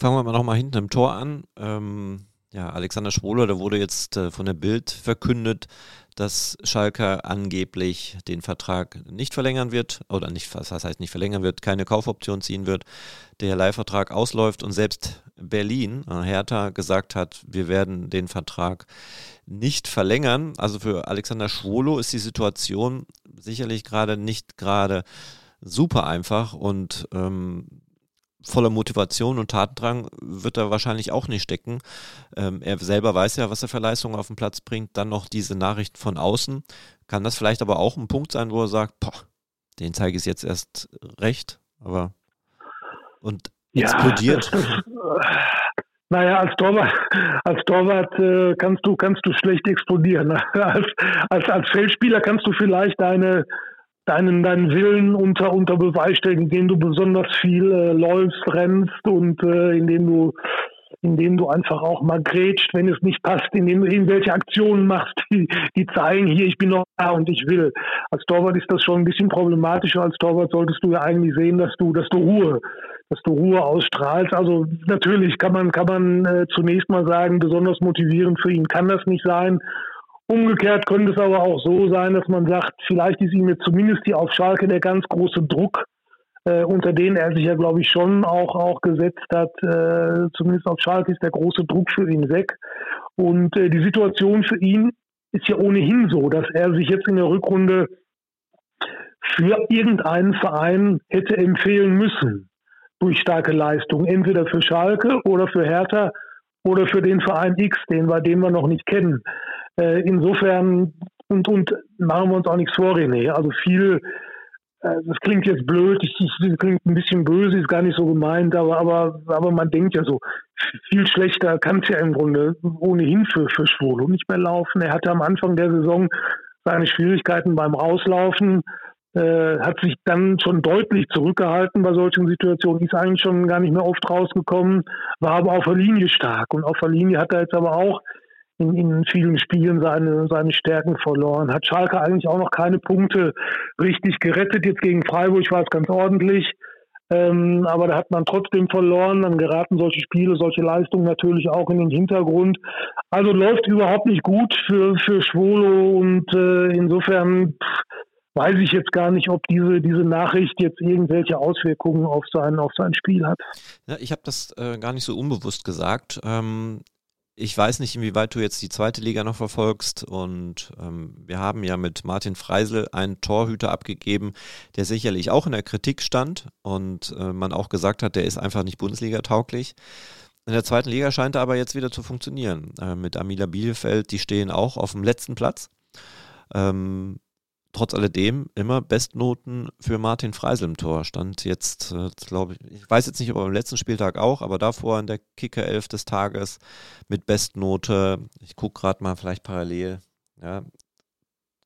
Fangen wir mal nochmal hinten im Tor an. Ähm, ja, Alexander Schwoler, da wurde jetzt äh, von der Bild verkündet, dass Schalke angeblich den Vertrag nicht verlängern wird, oder nicht, was heißt nicht verlängern wird, keine Kaufoption ziehen wird, der Leihvertrag ausläuft und selbst Berlin, äh, Hertha, gesagt hat, wir werden den Vertrag nicht verlängern. Also für Alexander Schwolo ist die Situation sicherlich gerade nicht gerade super einfach und ähm, voller Motivation und Tatendrang wird er wahrscheinlich auch nicht stecken. Ähm, er selber weiß ja, was er für Leistungen auf den Platz bringt. Dann noch diese Nachricht von außen. Kann das vielleicht aber auch ein Punkt sein, wo er sagt, boah, den zeige ich jetzt erst recht, aber und ja, explodiert. Das, das, naja, als Torwart, als Torwart äh, kannst du kannst du schlecht explodieren. als, als, als Feldspieler kannst du vielleicht deine deinen, deinen Willen unter, unter Beweis stellen, indem du besonders viel äh, läufst, rennst und äh, indem du indem du einfach auch mal grätscht, wenn es nicht passt, indem du irgendwelche Aktionen machst, die, die zeigen, hier, ich bin noch da und ich will. Als Torwart ist das schon ein bisschen problematischer. Als Torwart solltest du ja eigentlich sehen, dass du, dass du Ruhe, dass du Ruhe ausstrahlst. Also natürlich kann man, kann man äh, zunächst mal sagen, besonders motivierend für ihn kann das nicht sein. Umgekehrt könnte es aber auch so sein, dass man sagt, vielleicht ist ihm jetzt zumindest hier auf Schalke der ganz große Druck, äh, unter den er sich ja, glaube ich, schon auch, auch gesetzt hat. Äh, zumindest auf Schalke ist der große Druck für ihn weg. Und äh, die Situation für ihn ist ja ohnehin so, dass er sich jetzt in der Rückrunde für irgendeinen Verein hätte empfehlen müssen durch starke Leistung, entweder für Schalke oder für Hertha oder für den Verein X, den wir, den wir noch nicht kennen. Äh, insofern, und, und machen wir uns auch nichts vor, René. Also viel, äh, das klingt jetzt blöd, ich, ich, das klingt ein bisschen böse, ist gar nicht so gemeint, aber, aber, aber man denkt ja so, viel schlechter kann es ja im Grunde ohnehin für, für Schwolo nicht mehr laufen. Er hatte am Anfang der Saison seine Schwierigkeiten beim Rauslaufen, äh, hat sich dann schon deutlich zurückgehalten bei solchen Situationen, ist eigentlich schon gar nicht mehr oft rausgekommen, war aber auf der Linie stark. Und auf der Linie hat er jetzt aber auch in, in vielen Spielen seine, seine Stärken verloren. Hat Schalke eigentlich auch noch keine Punkte richtig gerettet. Jetzt gegen Freiburg war es ganz ordentlich. Ähm, aber da hat man trotzdem verloren. Dann geraten solche Spiele, solche Leistungen natürlich auch in den Hintergrund. Also läuft überhaupt nicht gut für, für Schwolo und äh, insofern weiß ich jetzt gar nicht, ob diese, diese Nachricht jetzt irgendwelche Auswirkungen auf sein, auf sein Spiel hat. Ja, ich habe das äh, gar nicht so unbewusst gesagt. Ähm, ich weiß nicht, inwieweit du jetzt die zweite Liga noch verfolgst. Und ähm, wir haben ja mit Martin Freisel einen Torhüter abgegeben, der sicherlich auch in der Kritik stand und äh, man auch gesagt hat, der ist einfach nicht Bundesliga-tauglich. In der zweiten Liga scheint er aber jetzt wieder zu funktionieren. Äh, mit Amila Bielefeld, die stehen auch auf dem letzten Platz. Ähm, trotz alledem immer Bestnoten für Martin Freisel im Tor. Stand jetzt, äh, glaube ich, ich weiß jetzt nicht, ob am letzten Spieltag auch, aber davor in der Kicker 11 des Tages mit Bestnote. Ich gucke gerade mal vielleicht parallel. Ja,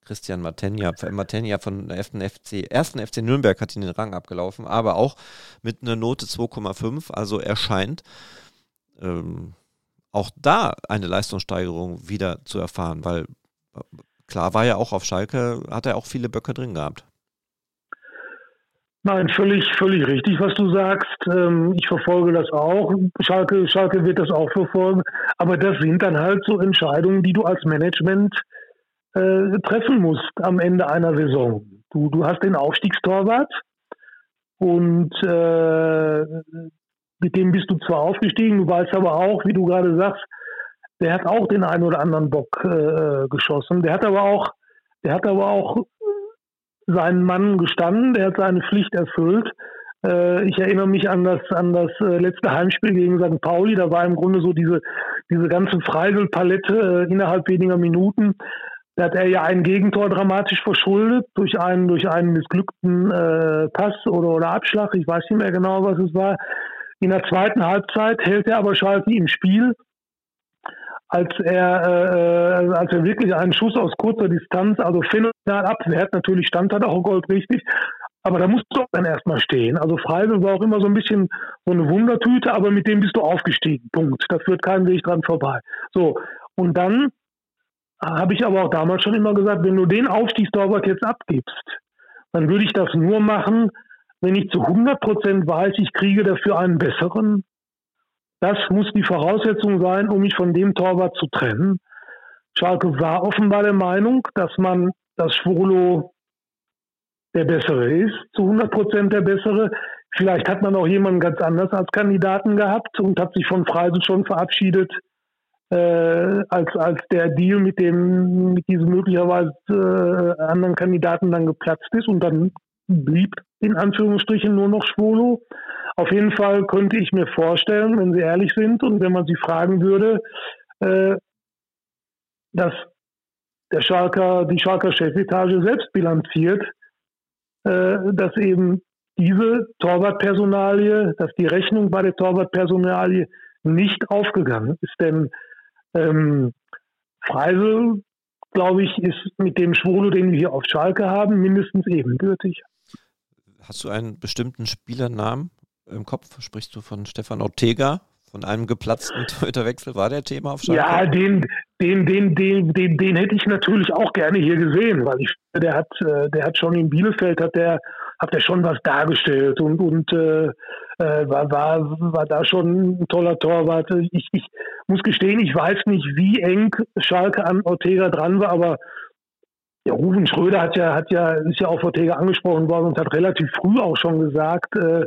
Christian Matenja, Matenja von der FC, ersten FC Nürnberg hat ihn den Rang abgelaufen, aber auch mit einer Note 2,5. Also er scheint ähm, auch da eine Leistungssteigerung wieder zu erfahren, weil klar war ja auch auf Schalke, hat er auch viele Böcke drin gehabt. Nein, völlig, völlig richtig, was du sagst. Ähm, ich verfolge das auch. Schalke, Schalke wird das auch verfolgen. Aber das sind dann halt so Entscheidungen, die du als Management äh, treffen musst am Ende einer Saison. Du, du hast den Aufstiegstorwart und äh, mit dem bist du zwar aufgestiegen, du weißt aber auch, wie du gerade sagst, der hat auch den einen oder anderen Bock äh, geschossen. Der hat aber auch, der hat aber auch seinen Mann gestanden, der hat seine Pflicht erfüllt. Äh, ich erinnere mich an das, an das äh, letzte Heimspiel gegen St. Pauli. Da war im Grunde so diese, diese ganze Freisel-Palette äh, innerhalb weniger Minuten. Da hat er ja ein Gegentor dramatisch verschuldet durch einen, durch einen missglückten äh, Pass oder, oder Abschlag. Ich weiß nicht mehr genau, was es war. In der zweiten Halbzeit hält er aber Schalke im Spiel, als er, äh, als er wirklich einen Schuss aus kurzer Distanz, also phänomenal abwehrt. Natürlich stand er auch Gold richtig, aber da musst du auch dann erstmal stehen. Also Freisel war auch immer so ein bisschen so eine Wundertüte, aber mit dem bist du aufgestiegen. Punkt. Da führt kein Weg dran vorbei. So. Und dann habe ich aber auch damals schon immer gesagt, wenn du den Aufstiegstorwart jetzt abgibst, dann würde ich das nur machen, wenn ich zu 100 Prozent weiß, ich kriege dafür einen besseren. Das muss die Voraussetzung sein, um mich von dem Torwart zu trennen. Schalke war offenbar der Meinung, dass man das Schwolo der Bessere ist, zu 100 Prozent der Bessere. Vielleicht hat man auch jemanden ganz anders als Kandidaten gehabt und hat sich von Freisel schon verabschiedet, äh, als, als der Deal mit dem, mit diesem möglicherweise äh, anderen Kandidaten dann geplatzt ist und dann blieb in Anführungsstrichen nur noch Schwolo. Auf jeden Fall könnte ich mir vorstellen, wenn Sie ehrlich sind und wenn man Sie fragen würde, äh, dass der Schalker, die Schalker Chefetage selbst bilanziert, äh, dass eben diese Torwartpersonalie, dass die Rechnung bei der Torwartpersonalie nicht aufgegangen ist. Denn ähm, Freisel, glaube ich, ist mit dem Schwolo, den wir hier auf Schalke haben, mindestens ebenbürtig. Hast du einen bestimmten Spielernamen im Kopf? Sprichst du von Stefan Ortega? Von einem geplatzten Torhüterwechsel war der Thema auf Schalke? Ja, den, den, den, den, den, den hätte ich natürlich auch gerne hier gesehen, weil ich der hat, äh, der hat schon in Bielefeld hat der, hat der schon was dargestellt und, und äh, äh, war, war, war da schon ein toller Torwart. Ich, ich muss gestehen, ich weiß nicht, wie eng Schalke an Ortega dran war, aber ja, Rufen Schröder hat ja, hat ja, ist ja auf Ortega angesprochen worden und hat relativ früh auch schon gesagt, äh,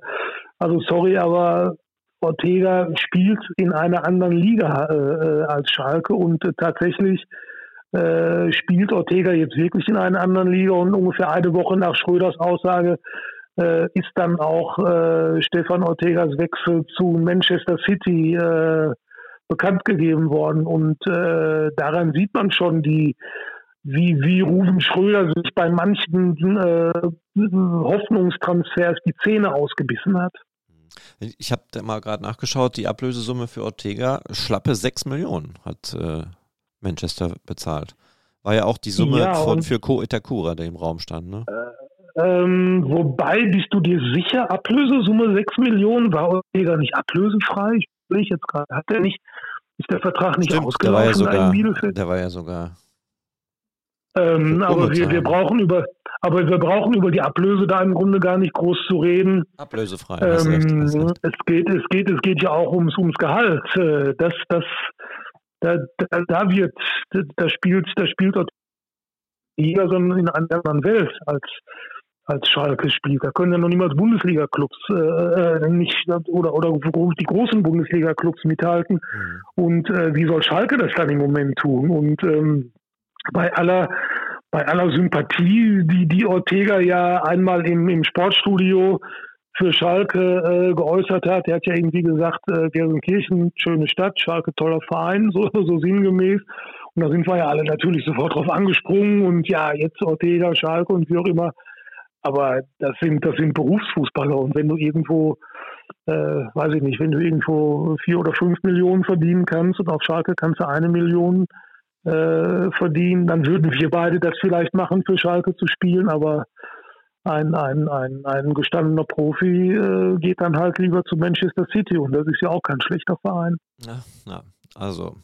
also sorry, aber Ortega spielt in einer anderen Liga äh als Schalke und äh, tatsächlich äh, spielt Ortega jetzt wirklich in einer anderen Liga und ungefähr eine Woche nach Schröders Aussage äh, ist dann auch äh, Stefan Ortegas Wechsel zu Manchester City äh, bekannt gegeben worden und äh, daran sieht man schon die wie, wie Ruben Schröder sich bei manchen äh, Hoffnungstransfers die Zähne ausgebissen hat. Ich habe da mal gerade nachgeschaut, die Ablösesumme für Ortega, schlappe 6 Millionen hat äh, Manchester bezahlt. War ja auch die Summe ja, von, für Ko Itakura, der im Raum stand, ne? Äh, ähm, wobei, bist du dir sicher, Ablösesumme 6 Millionen, war Ortega nicht ablösefrei? Ich will jetzt gerade, hat er nicht, ist der Vertrag nicht Stimmt, ausgelaufen? Der war ja sogar, der war ja sogar ähm, aber wir, wir brauchen über, aber wir brauchen über die Ablöse da im Grunde gar nicht groß zu reden. Ablösefrei. Ähm, es geht, es geht, es geht ja auch ums, ums Gehalt. Äh, das, das, da, da, da wird, da spielt, da spielt jeder so in einer anderen Welt als als Schalke spielt. Da können ja noch niemals Bundesliga-Clubs äh, äh nicht oder oder die großen Bundesliga-Clubs mithalten. Mhm. Und äh, wie soll Schalke das dann im Moment tun? Und ähm, bei aller bei aller Sympathie, die die Ortega ja einmal im, im Sportstudio für Schalke äh, geäußert hat. Er hat ja irgendwie gesagt, äh, Gelsenkirchen, schöne Stadt, Schalke, toller Verein, so, so sinngemäß. Und da sind wir ja alle natürlich sofort drauf angesprungen und ja, jetzt Ortega, Schalke und wie auch immer. Aber das sind, das sind Berufsfußballer und wenn du irgendwo, äh, weiß ich nicht, wenn du irgendwo vier oder fünf Millionen verdienen kannst und auf Schalke kannst du eine Million äh, verdienen, dann würden wir beide das vielleicht machen, für Schalke zu spielen, aber ein, ein, ein, ein gestandener Profi äh, geht dann halt lieber zu Manchester City und das ist ja auch kein schlechter Verein. Ja, ja. also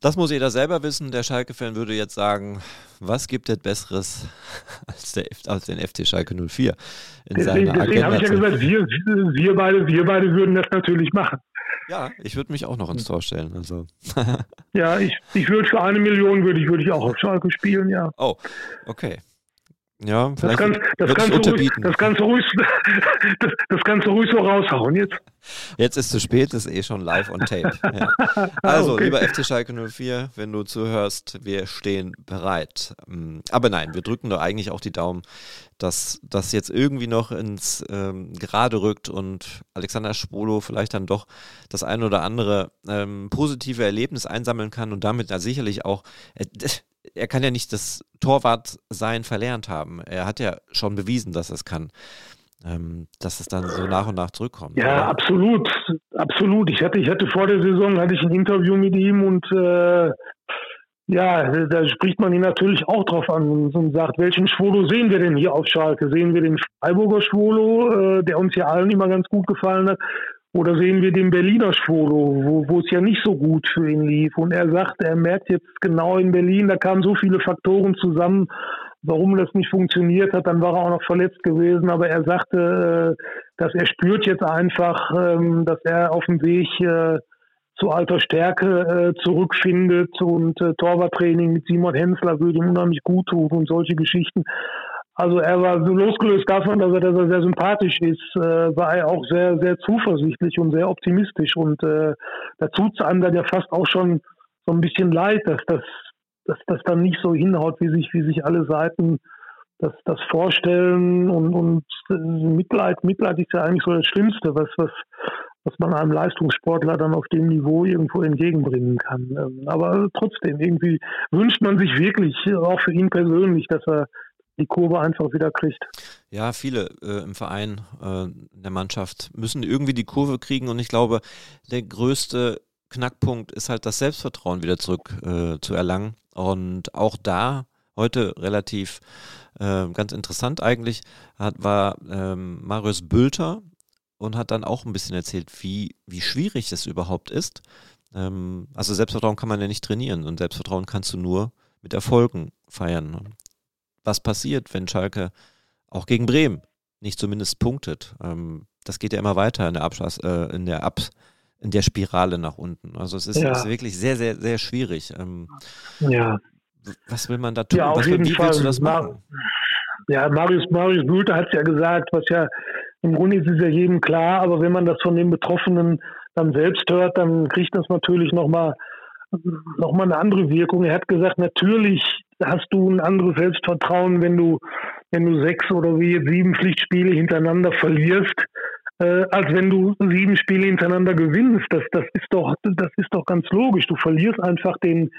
das muss jeder selber wissen. Der Schalke-Fan würde jetzt sagen, was gibt es Besseres als, der, als den FC Schalke 04 in deswegen, seiner deswegen habe ich ja gesagt, wir, wir, beide, wir beide würden das natürlich machen. Ja, ich würde mich auch noch ins Tor stellen. Also. ja, ich, ich würde für eine Million würde ich, würde ich auch auf Schalke spielen, ja. Oh, okay. Ja, das kannst, das, kannst du ruhig, das, kannst du ruhig, das, das kannst du ruhig so raushauen jetzt. Jetzt ist zu spät, ist eh schon live on tape. Ja. Also, okay. lieber FC Schalke 04, wenn du zuhörst, wir stehen bereit. Mm, aber nein, wir drücken doch eigentlich auch die Daumen, dass das jetzt irgendwie noch ins ähm, Gerade rückt und Alexander Spolo vielleicht dann doch das ein oder andere ähm, positive Erlebnis einsammeln kann und damit da sicherlich auch, äh, er kann ja nicht das Torwartsein verlernt haben. Er hat ja schon bewiesen, dass er es kann. Ähm, dass es dann so nach und nach zurückkommt. Ja, oder? absolut, absolut. Ich hatte, ich hatte vor der Saison hatte ich ein Interview mit ihm und äh, ja, da spricht man ihn natürlich auch drauf an und sagt, welchen Schwolo sehen wir denn hier auf Schalke? Sehen wir den Freiburger Schwolo, äh, der uns ja allen immer ganz gut gefallen hat, oder sehen wir den Berliner Schwolo, wo, wo es ja nicht so gut für ihn lief? Und er sagt, er merkt jetzt genau in Berlin, da kamen so viele Faktoren zusammen, warum das nicht funktioniert hat. Dann war er auch noch verletzt gewesen, aber er sagte, äh, dass er spürt jetzt einfach, ähm, dass er auf dem Weg äh, zu alter Stärke äh, zurückfindet und Torwarttraining mit Simon Hensler würde ihm unheimlich gut tun und solche Geschichten. Also er war so losgelöst davon, dass er, dass er sehr sympathisch ist, äh, war er auch sehr, sehr zuversichtlich und sehr optimistisch. Und äh, da tut es einem dann ja fast auch schon so ein bisschen leid, dass das, dass das dann nicht so hinhaut, wie sich, wie sich alle Seiten das, das vorstellen. Und, und äh, Mitleid, Mitleid ist ja eigentlich so das Schlimmste, was, was, was man einem Leistungssportler dann auf dem Niveau irgendwo entgegenbringen kann. Ähm, aber trotzdem, irgendwie wünscht man sich wirklich, auch für ihn persönlich, dass er die Kurve einfach wieder kriegt. Ja, viele äh, im Verein, äh, in der Mannschaft müssen irgendwie die Kurve kriegen und ich glaube, der größte Knackpunkt ist halt das Selbstvertrauen wieder zurück äh, zu erlangen. Und auch da heute relativ äh, ganz interessant eigentlich hat, war ähm, Marius Bülter und hat dann auch ein bisschen erzählt, wie, wie schwierig es überhaupt ist. Ähm, also Selbstvertrauen kann man ja nicht trainieren und Selbstvertrauen kannst du nur mit Erfolgen feiern was passiert, wenn Schalke auch gegen Bremen nicht zumindest punktet. Ähm, das geht ja immer weiter in der Abschluss, äh, in der Ab in der Spirale nach unten. Also es ist, ja. ist wirklich sehr, sehr, sehr schwierig. Ähm, ja. Was will man da tun? Ja, was, wie Fall. willst du das machen? Ja, Marius, Marius Bülter hat es ja gesagt, was ja im Grunde ist es ja jedem klar, aber wenn man das von den Betroffenen dann selbst hört, dann kriegt das natürlich nochmal noch mal eine andere Wirkung. Er hat gesagt, natürlich hast du ein anderes Selbstvertrauen, wenn du, wenn du sechs oder wie jetzt sieben Pflichtspiele hintereinander verlierst, äh, als wenn du sieben Spiele hintereinander gewinnst. Das, das ist doch, das ist doch ganz logisch. Du verlierst einfach den,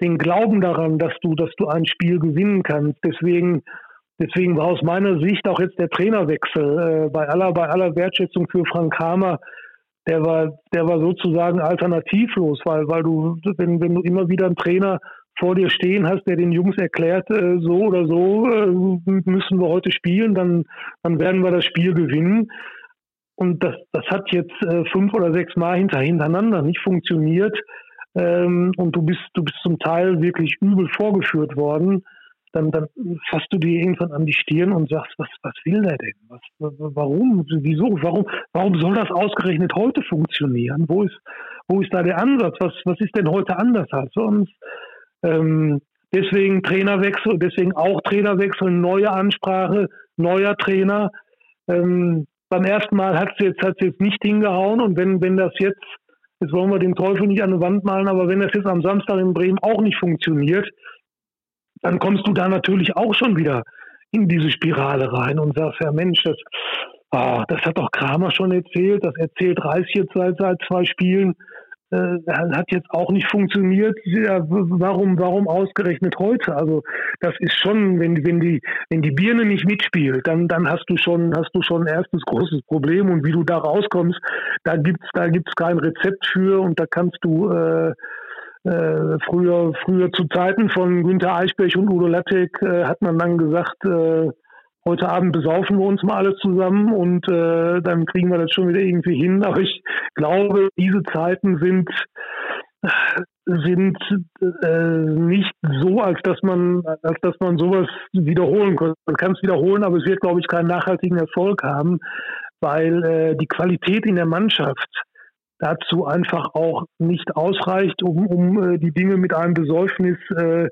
den Glauben daran, dass du, dass du ein Spiel gewinnen kannst. Deswegen, deswegen war aus meiner Sicht auch jetzt der Trainerwechsel äh, bei aller, bei aller Wertschätzung für Frank Hamer der war, der war sozusagen alternativlos, weil, weil du, wenn, wenn du immer wieder einen Trainer vor dir stehen hast, der den Jungs erklärt, äh, so oder so äh, müssen wir heute spielen, dann, dann werden wir das Spiel gewinnen. Und das, das hat jetzt äh, fünf oder sechs Mal hintereinander nicht funktioniert. Ähm, und du bist, du bist zum Teil wirklich übel vorgeführt worden. Dann, dann fasst du dir irgendwann an die Stirn und sagst, was, was will der denn? Was, warum? Wieso? Warum, warum soll das ausgerechnet heute funktionieren? Wo ist, wo ist da der Ansatz? Was, was ist denn heute anders als sonst? Ähm, deswegen Trainerwechsel, deswegen auch Trainerwechsel, neue Ansprache, neuer Trainer. Ähm, beim ersten Mal hat es jetzt, hat's jetzt nicht hingehauen und wenn, wenn das jetzt, jetzt wollen wir den Teufel nicht an die Wand malen, aber wenn das jetzt am Samstag in Bremen auch nicht funktioniert, dann kommst du da natürlich auch schon wieder in diese Spirale rein und sagst, ja Mensch, das, oh, das hat doch Kramer schon erzählt, das erzählt Reis jetzt seit, seit zwei Spielen äh, hat jetzt auch nicht funktioniert. Ja, warum, warum ausgerechnet heute? Also das ist schon, wenn, wenn die, wenn die Birne nicht mitspielt, dann, dann hast du schon, hast du schon ein erstes großes Problem. Und wie du da rauskommst, da gibt's, da gibt's kein Rezept für und da kannst du äh, äh, früher, früher zu Zeiten von Günter Eichberg und Udo Lattek äh, hat man dann gesagt, äh, heute Abend besaufen wir uns mal alle zusammen und äh, dann kriegen wir das schon wieder irgendwie hin. Aber ich glaube, diese Zeiten sind sind äh, nicht so, als dass man, als dass man sowas wiederholen kann. Man kann es wiederholen, aber es wird, glaube ich, keinen nachhaltigen Erfolg haben, weil äh, die Qualität in der Mannschaft dazu einfach auch nicht ausreicht, um, um äh, die Dinge mit einem Besäufnis äh,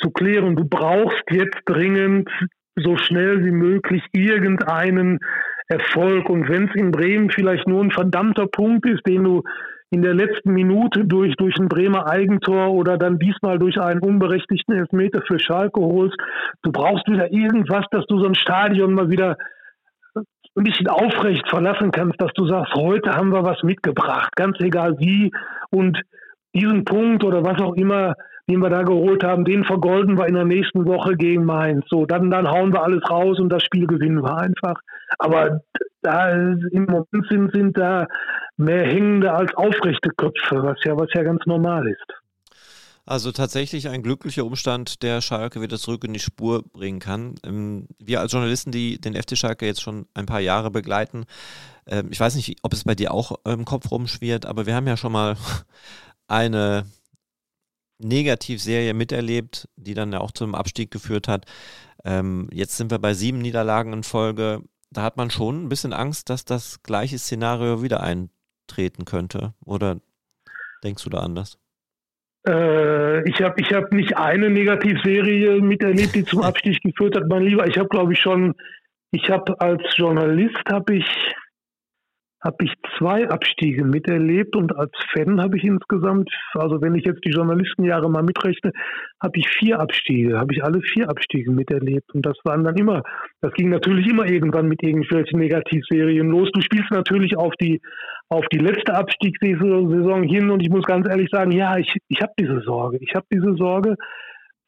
zu klären. Du brauchst jetzt dringend so schnell wie möglich irgendeinen Erfolg. Und wenn es in Bremen vielleicht nur ein verdammter Punkt ist, den du in der letzten Minute durch, durch ein Bremer Eigentor oder dann diesmal durch einen unberechtigten Elfmeter für Schalke holst, du brauchst wieder irgendwas, dass du so ein Stadion mal wieder ein bisschen aufrecht verlassen kannst, dass du sagst, heute haben wir was mitgebracht, ganz egal wie. Und diesen Punkt oder was auch immer, den wir da geholt haben, den vergolden wir in der nächsten Woche gegen Mainz. So, dann, dann hauen wir alles raus und das Spiel gewinnen wir einfach. Aber da im Moment sind, sind da mehr hängende als aufrechte Köpfe, was ja, was ja ganz normal ist. Also tatsächlich ein glücklicher Umstand, der Schalke wieder zurück in die Spur bringen kann. Ähm, wir als Journalisten, die den FC Schalke jetzt schon ein paar Jahre begleiten, ähm, ich weiß nicht, ob es bei dir auch im Kopf rumschwirrt, aber wir haben ja schon mal eine Negativserie miterlebt, die dann ja auch zum Abstieg geführt hat. Ähm, jetzt sind wir bei sieben Niederlagen in Folge. Da hat man schon ein bisschen Angst, dass das gleiche Szenario wieder eintreten könnte. Oder denkst du da anders? Äh, ich habe ich hab nicht eine Negativserie miterlebt, die zum Abstieg geführt hat, mein Lieber. Ich habe, glaube ich, schon, ich habe als Journalist, habe ich, habe ich zwei Abstiege miterlebt und als Fan habe ich insgesamt, also wenn ich jetzt die Journalistenjahre mal mitrechne, habe ich vier Abstiege, habe ich alle vier Abstiege miterlebt und das waren dann immer, das ging natürlich immer irgendwann mit irgendwelchen Negativserien los. Du spielst natürlich auf die auf die letzte Abstiegssaison hin und ich muss ganz ehrlich sagen, ja, ich, ich habe diese Sorge. Ich habe diese Sorge,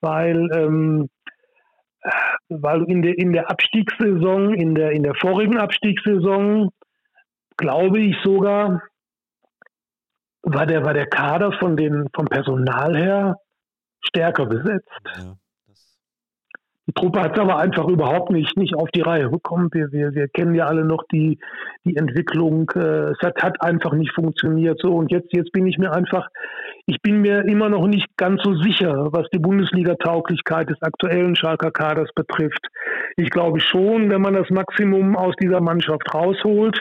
weil, ähm, weil in der, in der Abstiegssaison, in der, in der vorigen Abstiegssaison, glaube ich sogar, war der, war der Kader von den, vom Personal her stärker besetzt. Ja. Die Truppe hat es aber einfach überhaupt nicht, nicht auf die Reihe bekommen. Wir, wir, wir kennen ja alle noch die, die Entwicklung. Äh, es hat, hat einfach nicht funktioniert. So, und jetzt, jetzt bin ich mir einfach, ich bin mir immer noch nicht ganz so sicher, was die Bundesliga-Tauglichkeit des aktuellen Schalker Kaders betrifft. Ich glaube schon, wenn man das Maximum aus dieser Mannschaft rausholt,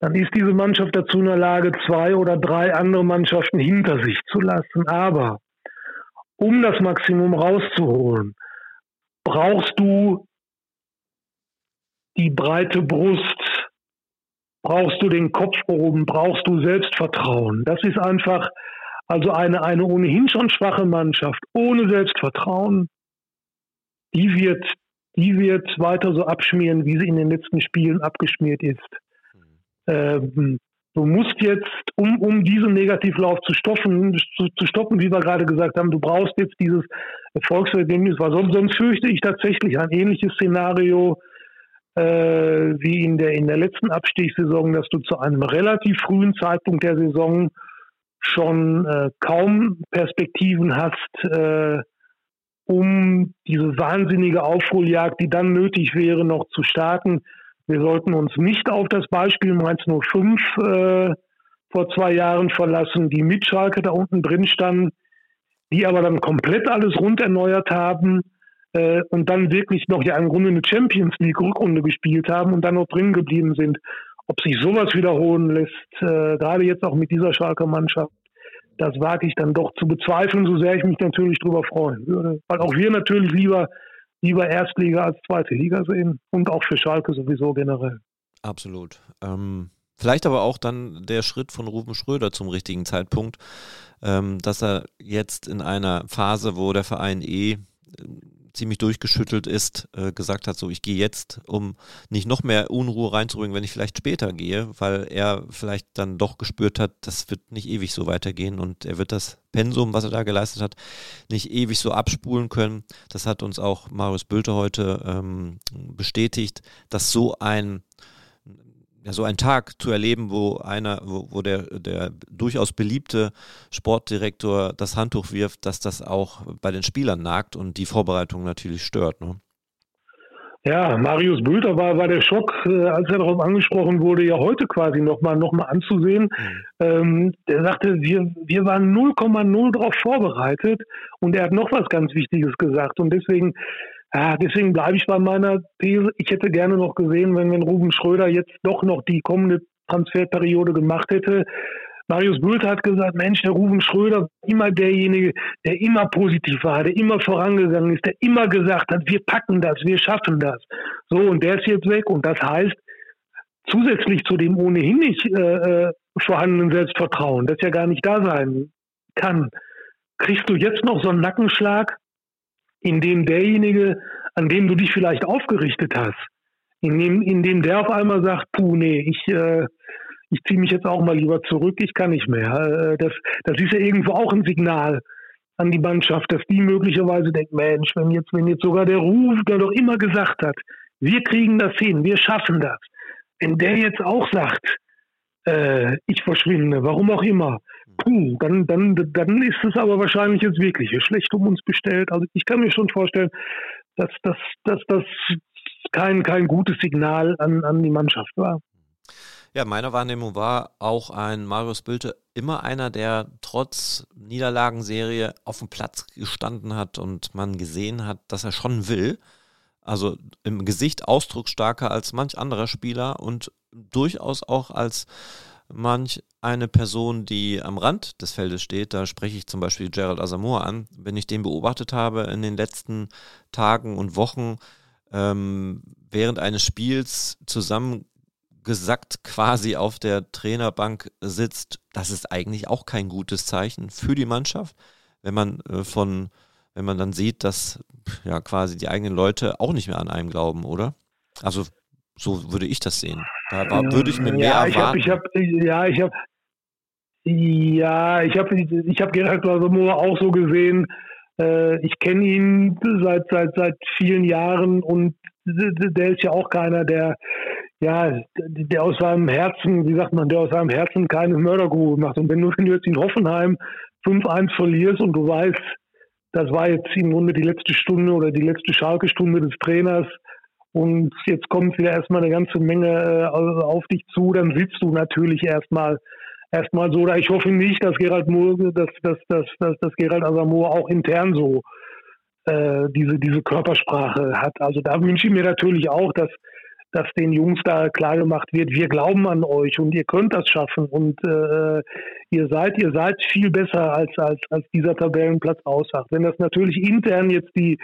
dann ist diese Mannschaft dazu in der Lage, zwei oder drei andere Mannschaften hinter sich zu lassen. Aber um das Maximum rauszuholen, brauchst du die breite Brust, brauchst du den Kopf oben, brauchst du Selbstvertrauen. Das ist einfach, also eine, eine ohnehin schon schwache Mannschaft ohne Selbstvertrauen, die wird, die wird weiter so abschmieren, wie sie in den letzten Spielen abgeschmiert ist. Ähm, Du musst jetzt, um, um diesen Negativlauf zu stoppen, zu, zu, stoppen, wie wir gerade gesagt haben, du brauchst jetzt dieses Erfolgserlebnis, weil sonst, sonst fürchte ich tatsächlich ein ähnliches Szenario äh, wie in der, in der letzten Abstiegssaison, dass du zu einem relativ frühen Zeitpunkt der Saison schon äh, kaum Perspektiven hast, äh, um diese wahnsinnige Aufholjagd, die dann nötig wäre, noch zu starten. Wir sollten uns nicht auf das Beispiel Mainz 05 äh, vor zwei Jahren verlassen, die mit Schalke da unten drin standen, die aber dann komplett alles rund erneuert haben äh, und dann wirklich noch ja im Grunde eine Champions League Rückrunde gespielt haben und dann noch drin geblieben sind. Ob sich sowas wiederholen lässt, äh, gerade jetzt auch mit dieser Schalker Mannschaft, das wage ich dann doch zu bezweifeln, so sehr ich mich natürlich darüber freuen würde. Weil auch wir natürlich lieber lieber Erstliga als zweite Liga sehen und auch für Schalke sowieso generell. Absolut. Ähm, vielleicht aber auch dann der Schritt von Ruben Schröder zum richtigen Zeitpunkt, ähm, dass er jetzt in einer Phase, wo der Verein eh ziemlich durchgeschüttelt ist, äh, gesagt hat, so ich gehe jetzt, um nicht noch mehr Unruhe reinzubringen, wenn ich vielleicht später gehe, weil er vielleicht dann doch gespürt hat, das wird nicht ewig so weitergehen und er wird das Pensum, was er da geleistet hat, nicht ewig so abspulen können. Das hat uns auch Marius Bülter heute ähm, bestätigt, dass so ein ja, so einen Tag zu erleben, wo einer, wo, wo der, der durchaus beliebte Sportdirektor das Handtuch wirft, dass das auch bei den Spielern nagt und die Vorbereitung natürlich stört. Ne? Ja, Marius Bülter war, war der Schock, äh, als er darauf angesprochen wurde, ja heute quasi nochmal noch mal anzusehen. Mhm. Ähm, der sagte, wir, wir waren 0,0 darauf vorbereitet und er hat noch was ganz Wichtiges gesagt. Und deswegen ja, deswegen bleibe ich bei meiner These. Ich hätte gerne noch gesehen, wenn, wenn Ruben Schröder jetzt doch noch die kommende Transferperiode gemacht hätte, Marius Bülter hat gesagt, Mensch, der Rufen Schröder immer derjenige, der immer positiv war, der immer vorangegangen ist, der immer gesagt hat, wir packen das, wir schaffen das. So, und der ist jetzt weg. Und das heißt, zusätzlich zu dem ohnehin nicht äh, äh vorhandenen Selbstvertrauen, das ja gar nicht da sein kann, kriegst du jetzt noch so einen Nackenschlag, in dem derjenige, an dem du dich vielleicht aufgerichtet hast, in dem, in dem der auf einmal sagt, puh, nee, ich, äh, ich ziehe mich jetzt auch mal lieber zurück, ich kann nicht mehr. Äh, das, das ist ja irgendwo auch ein Signal an die Mannschaft, dass die möglicherweise denkt, Mensch, wenn jetzt, wenn jetzt sogar der Ruf, der doch immer gesagt hat, wir kriegen das hin, wir schaffen das, wenn der jetzt auch sagt, äh, ich verschwinde, warum auch immer, puh, dann, dann, dann ist es aber wahrscheinlich jetzt wirklich schlecht um uns bestellt. Also ich kann mir schon vorstellen, dass, dass, dass das kein, kein gutes Signal an, an die Mannschaft war. Ja, meine Wahrnehmung war auch ein Marius Bülte immer einer, der trotz Niederlagenserie auf dem Platz gestanden hat und man gesehen hat, dass er schon will. Also im Gesicht ausdrucksstarker als manch anderer Spieler und durchaus auch als manch eine Person, die am Rand des Feldes steht. Da spreche ich zum Beispiel Gerald Asamoah an. Wenn ich den beobachtet habe in den letzten Tagen und Wochen, ähm, während eines Spiels zusammen gesackt quasi auf der Trainerbank sitzt, das ist eigentlich auch kein gutes Zeichen für die Mannschaft, wenn man äh, von, wenn man dann sieht, dass ja quasi die eigenen Leute auch nicht mehr an einem glauben, oder? Also so würde ich das sehen. Da war, würde ich mir mehr ja, erwarten. Ich hab, ich hab, ja, ich habe ja, ich habe ich hab Gerhard Glasemoor auch so gesehen. Äh, ich kenne ihn seit, seit, seit vielen Jahren und der ist ja auch keiner, der ja, der aus seinem Herzen, wie sagt man, der aus seinem Herzen keine Mördergrube macht. Und wenn du, wenn du jetzt in Hoffenheim 5-1 verlierst und du weißt, das war jetzt im Grunde die letzte Stunde oder die letzte Schalke-Stunde des Trainers und jetzt kommt wieder erstmal eine ganze Menge äh, auf dich zu, dann sitzt du natürlich erstmal erstmal so, ich hoffe nicht, dass Gerald Moore, dass, dass, dass, dass, dass Gerald Asamoah auch intern so äh, diese, diese Körpersprache hat. Also da wünsche ich mir natürlich auch, dass dass den Jungs da klar gemacht wird, wir glauben an euch und ihr könnt das schaffen und äh, ihr seid, ihr seid viel besser als, als, als dieser Tabellenplatz aussagt. Wenn das natürlich intern jetzt die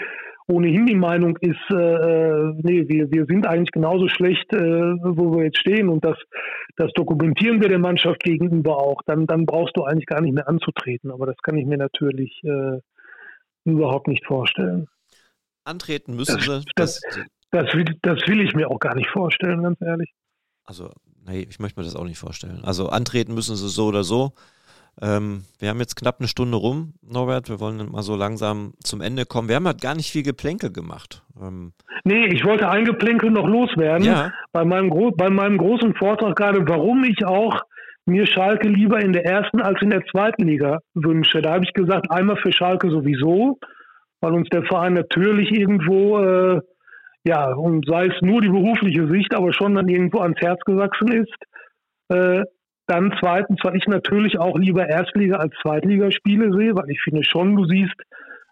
ohnehin die Meinung ist, äh, äh, nee, wir, wir sind eigentlich genauso schlecht, äh, wo wir jetzt stehen und das, das dokumentieren wir der Mannschaft gegenüber auch, dann, dann brauchst du eigentlich gar nicht mehr anzutreten. Aber das kann ich mir natürlich äh, überhaupt nicht vorstellen. Antreten müssen das, sie. Das, das, das will, das will ich mir auch gar nicht vorstellen, ganz ehrlich. Also, nee, ich möchte mir das auch nicht vorstellen. Also antreten müssen sie so oder so. Ähm, wir haben jetzt knapp eine Stunde rum, Norbert. Wir wollen mal so langsam zum Ende kommen. Wir haben halt gar nicht viel Geplänkel gemacht. Ähm, nee, ich wollte ein Geplänkel noch loswerden. Ja. Bei, meinem bei meinem großen Vortrag gerade, warum ich auch mir Schalke lieber in der ersten als in der zweiten Liga wünsche. Da habe ich gesagt, einmal für Schalke sowieso, weil uns der Verein natürlich irgendwo äh, ja, und sei es nur die berufliche Sicht, aber schon dann irgendwo ans Herz gewachsen ist. Äh, dann zweitens, weil ich natürlich auch lieber Erstliga als Zweitligaspiele sehe, weil ich finde schon, du siehst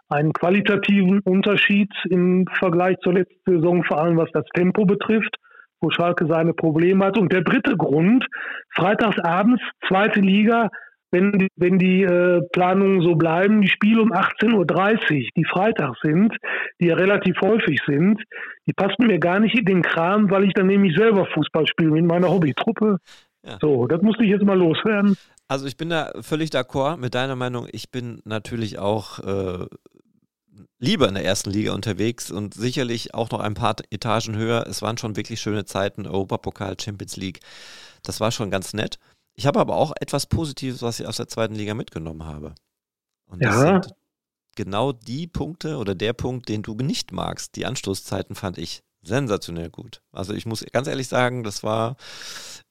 einen qualitativen Unterschied im Vergleich zur letzten Saison, vor allem was das Tempo betrifft, wo Schalke seine Probleme hat. Und der dritte Grund, freitagsabends, zweite Liga, wenn, wenn die äh, Planungen so bleiben, die Spiele um 18.30 Uhr, die Freitag sind, die ja relativ häufig sind, die passen mir gar nicht in den Kram, weil ich dann nämlich selber Fußball spiele mit meiner Hobbytruppe. Ja. So, das musste ich jetzt mal loswerden. Also ich bin da völlig d'accord mit deiner Meinung. Ich bin natürlich auch äh, lieber in der ersten Liga unterwegs und sicherlich auch noch ein paar Etagen höher. Es waren schon wirklich schöne Zeiten, Europapokal, Champions League. Das war schon ganz nett. Ich habe aber auch etwas Positives, was ich aus der zweiten Liga mitgenommen habe. Und das ja. sind genau die Punkte oder der Punkt, den du nicht magst. Die Anstoßzeiten fand ich sensationell gut. Also ich muss ganz ehrlich sagen, das war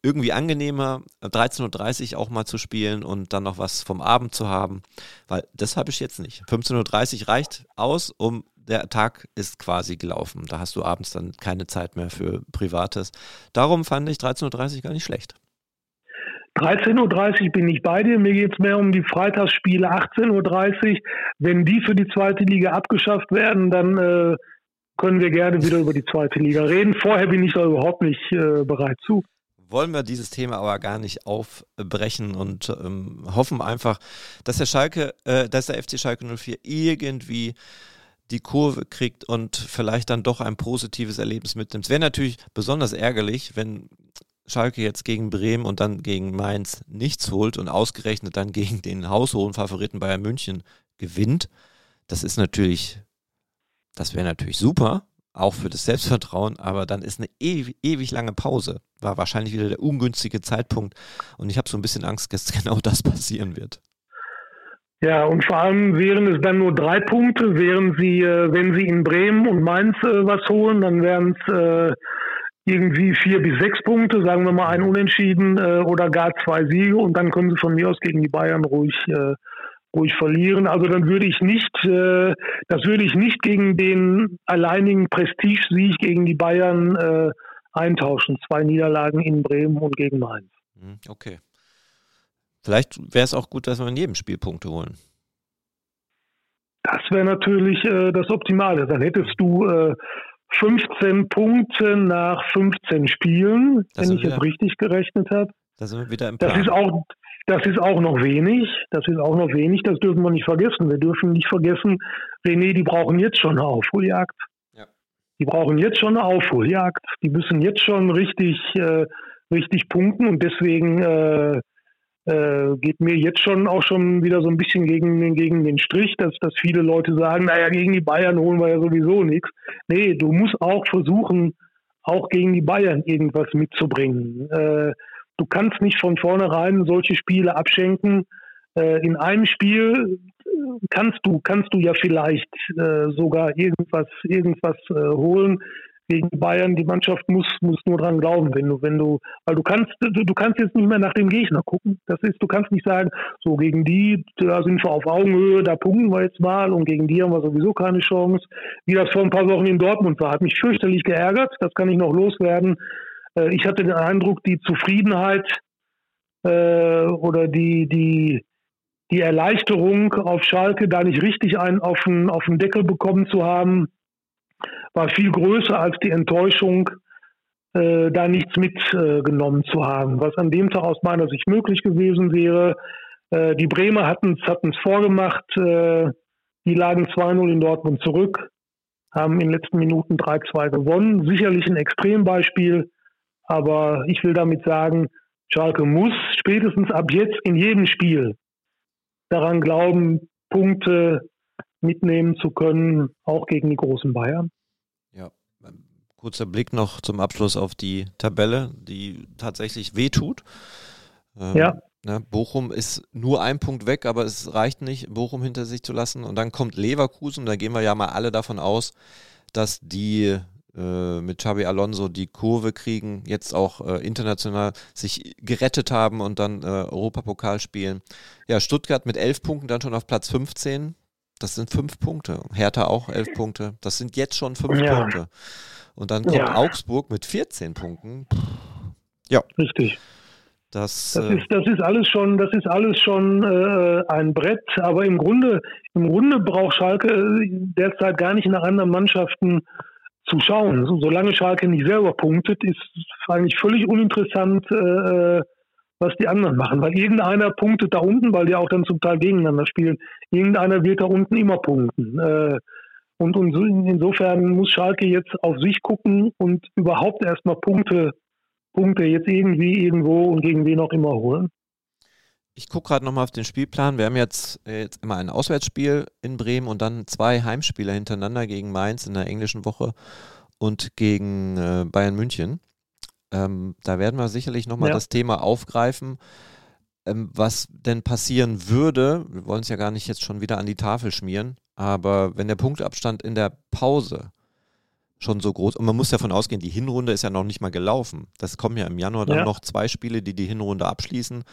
irgendwie angenehmer, 13.30 Uhr auch mal zu spielen und dann noch was vom Abend zu haben, weil das habe ich jetzt nicht. 15.30 Uhr reicht aus, um der Tag ist quasi gelaufen. Da hast du abends dann keine Zeit mehr für Privates. Darum fand ich 13.30 Uhr gar nicht schlecht. 13.30 Uhr bin ich bei dir. Mir geht es mehr um die Freitagsspiele 18.30 Uhr. Wenn die für die zweite Liga abgeschafft werden, dann äh, können wir gerne wieder über die zweite Liga reden. Vorher bin ich da überhaupt nicht äh, bereit zu. wollen wir dieses Thema aber gar nicht aufbrechen und ähm, hoffen einfach, dass der Schalke, äh, dass der FC Schalke 04 irgendwie die Kurve kriegt und vielleicht dann doch ein positives Erlebnis mitnimmt. Es wäre natürlich besonders ärgerlich, wenn Schalke jetzt gegen Bremen und dann gegen Mainz nichts holt und ausgerechnet dann gegen den haushohen Favoriten Bayern München gewinnt. Das ist natürlich, das wäre natürlich super, auch für das Selbstvertrauen, aber dann ist eine ewig, ewig lange Pause. War wahrscheinlich wieder der ungünstige Zeitpunkt und ich habe so ein bisschen Angst, dass genau das passieren wird. Ja, und vor allem wären es dann nur drei Punkte. Wären sie, äh, wenn sie in Bremen und Mainz äh, was holen, dann wären es äh, irgendwie vier bis sechs Punkte, sagen wir mal ein Unentschieden oder gar zwei Siege und dann können sie von mir aus gegen die Bayern ruhig ruhig verlieren. Also dann würde ich nicht, äh, das würde ich nicht gegen den alleinigen Prestigesieg gegen die Bayern äh, eintauschen. Zwei Niederlagen in Bremen und gegen Mainz. Hm, okay. Vielleicht wäre es auch gut, dass wir in jedem Spiel Punkte holen. Das wäre natürlich äh, das Optimale. Dann hättest du äh, 15 Punkte nach 15 Spielen, das wenn ich jetzt richtig gerechnet habe. Da sind wir wieder im Plan. Das ist auch, das ist auch noch wenig. Das ist auch noch wenig. Das dürfen wir nicht vergessen. Wir dürfen nicht vergessen, René, die brauchen jetzt schon eine Aufholjagd. Ja. Die brauchen jetzt schon eine Aufholjagd. Die müssen jetzt schon richtig, äh, richtig punkten und deswegen äh, äh, geht mir jetzt schon auch schon wieder so ein bisschen gegen, gegen den Strich, dass, dass viele Leute sagen, naja, gegen die Bayern holen wir ja sowieso nichts. Nee, du musst auch versuchen, auch gegen die Bayern irgendwas mitzubringen. Äh, du kannst nicht von vornherein solche Spiele abschenken. Äh, in einem Spiel kannst du, kannst du ja vielleicht äh, sogar irgendwas, irgendwas äh, holen gegen Bayern. Die Mannschaft muss, muss nur dran glauben, wenn du, wenn du, weil du kannst, du, du kannst jetzt nicht mehr nach dem Gegner gucken. Das ist, du kannst nicht sagen, so gegen die, da sind wir auf Augenhöhe, da punkten wir jetzt mal und gegen die haben wir sowieso keine Chance. Wie das vor ein paar Wochen in Dortmund war, hat mich fürchterlich geärgert. Das kann ich noch loswerden. Äh, ich hatte den Eindruck, die Zufriedenheit äh, oder die, die, die Erleichterung auf Schalke, da nicht richtig einen auf den, auf den Deckel bekommen zu haben, war viel größer als die Enttäuschung, äh, da nichts mitgenommen äh, zu haben, was an dem Tag aus meiner Sicht möglich gewesen wäre. Äh, die Bremer hatten es vorgemacht, äh, die lagen 2-0 in Dortmund zurück, haben in den letzten Minuten 3-2 gewonnen. Sicherlich ein Extrembeispiel, aber ich will damit sagen, Schalke muss spätestens ab jetzt in jedem Spiel daran glauben, Punkte mitnehmen zu können, auch gegen die großen Bayern. Ja, kurzer Blick noch zum Abschluss auf die Tabelle, die tatsächlich wehtut. Ähm, ja. Ne, Bochum ist nur ein Punkt weg, aber es reicht nicht, Bochum hinter sich zu lassen. Und dann kommt Leverkusen, da gehen wir ja mal alle davon aus, dass die mit Xabi Alonso die Kurve kriegen, jetzt auch äh, international sich gerettet haben und dann äh, Europapokal spielen. Ja, Stuttgart mit elf Punkten dann schon auf Platz 15. Das sind fünf Punkte. Hertha auch elf Punkte. Das sind jetzt schon fünf ja. Punkte. Und dann kommt ja. Augsburg mit 14 Punkten. Ja. Richtig. Das, das, äh, ist, das ist alles schon, das ist alles schon äh, ein Brett, aber im Grunde, im Grunde braucht Schalke äh, derzeit gar nicht nach anderen Mannschaften zu schauen. Solange Schalke nicht selber punktet, ist eigentlich völlig uninteressant, äh, was die anderen machen. Weil irgendeiner punktet da unten, weil die auch dann zum Teil gegeneinander spielen. Irgendeiner wird da unten immer punkten. Äh, und, und so, insofern muss Schalke jetzt auf sich gucken und überhaupt erstmal Punkte, Punkte jetzt irgendwie, irgendwo und gegen wen auch immer holen. Ich gucke gerade nochmal auf den Spielplan. Wir haben jetzt, äh, jetzt immer ein Auswärtsspiel in Bremen und dann zwei Heimspiele hintereinander gegen Mainz in der englischen Woche und gegen äh, Bayern München. Ähm, da werden wir sicherlich nochmal ja. das Thema aufgreifen, ähm, was denn passieren würde. Wir wollen es ja gar nicht jetzt schon wieder an die Tafel schmieren, aber wenn der Punktabstand in der Pause schon so groß. Und man muss davon ausgehen, die Hinrunde ist ja noch nicht mal gelaufen. Das kommen ja im Januar dann ja. noch zwei Spiele, die die Hinrunde abschließen.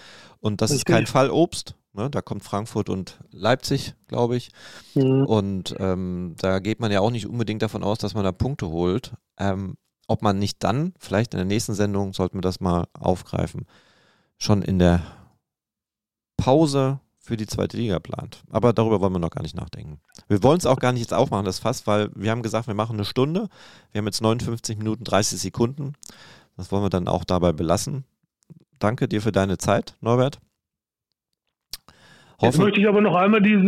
Und das, das ist kein Fallobst. Ne? Da kommt Frankfurt und Leipzig, glaube ich. Mhm. Und ähm, da geht man ja auch nicht unbedingt davon aus, dass man da Punkte holt. Ähm, ob man nicht dann, vielleicht in der nächsten Sendung, sollten wir das mal aufgreifen, schon in der Pause für die zweite Liga plant. Aber darüber wollen wir noch gar nicht nachdenken. Wir wollen es auch gar nicht jetzt aufmachen, das Fass, weil wir haben gesagt, wir machen eine Stunde. Wir haben jetzt 59 Minuten 30 Sekunden. Das wollen wir dann auch dabei belassen. Danke dir für deine Zeit, Norbert. Jetzt möchte ich aber noch einmal diese,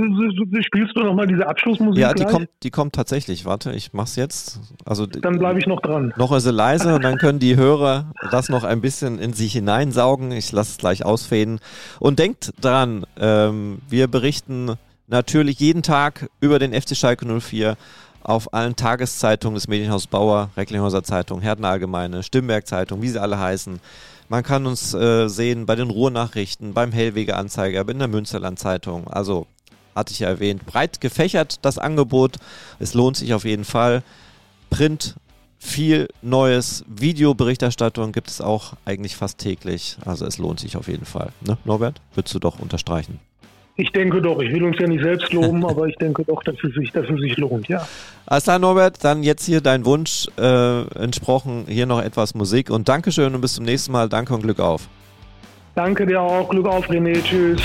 spielst du noch mal diese Abschlussmusik? Ja, die kommt, die kommt tatsächlich. Warte, ich mach's jetzt. Also dann bleibe ich noch dran. Noch ist sie leise und dann können die Hörer das noch ein bisschen in sich hineinsaugen. Ich lasse es gleich ausfäden. Und denkt dran, ähm, wir berichten natürlich jeden Tag über den FC Schalke 04 auf allen Tageszeitungen des Medienhaus Bauer, Recklinghäuser Zeitung, Herden Allgemeine, Stimmberg Zeitung, wie sie alle heißen. Man kann uns äh, sehen bei den Ruhrnachrichten, beim Hellwege Anzeiger, in der Münsterland Zeitung. Also, hatte ich ja erwähnt, breit gefächert das Angebot. Es lohnt sich auf jeden Fall. Print, viel Neues, Videoberichterstattung gibt es auch eigentlich fast täglich. Also es lohnt sich auf jeden Fall. Ne, Norbert? Würdest du doch unterstreichen? Ich denke doch, ich will uns ja nicht selbst loben, aber ich denke doch, dass es sich, dass es sich lohnt, ja. Alles klar, Norbert, dann jetzt hier dein Wunsch äh, entsprochen, hier noch etwas Musik und Dankeschön und bis zum nächsten Mal. Danke und Glück auf. Danke dir auch, Glück auf, René, tschüss.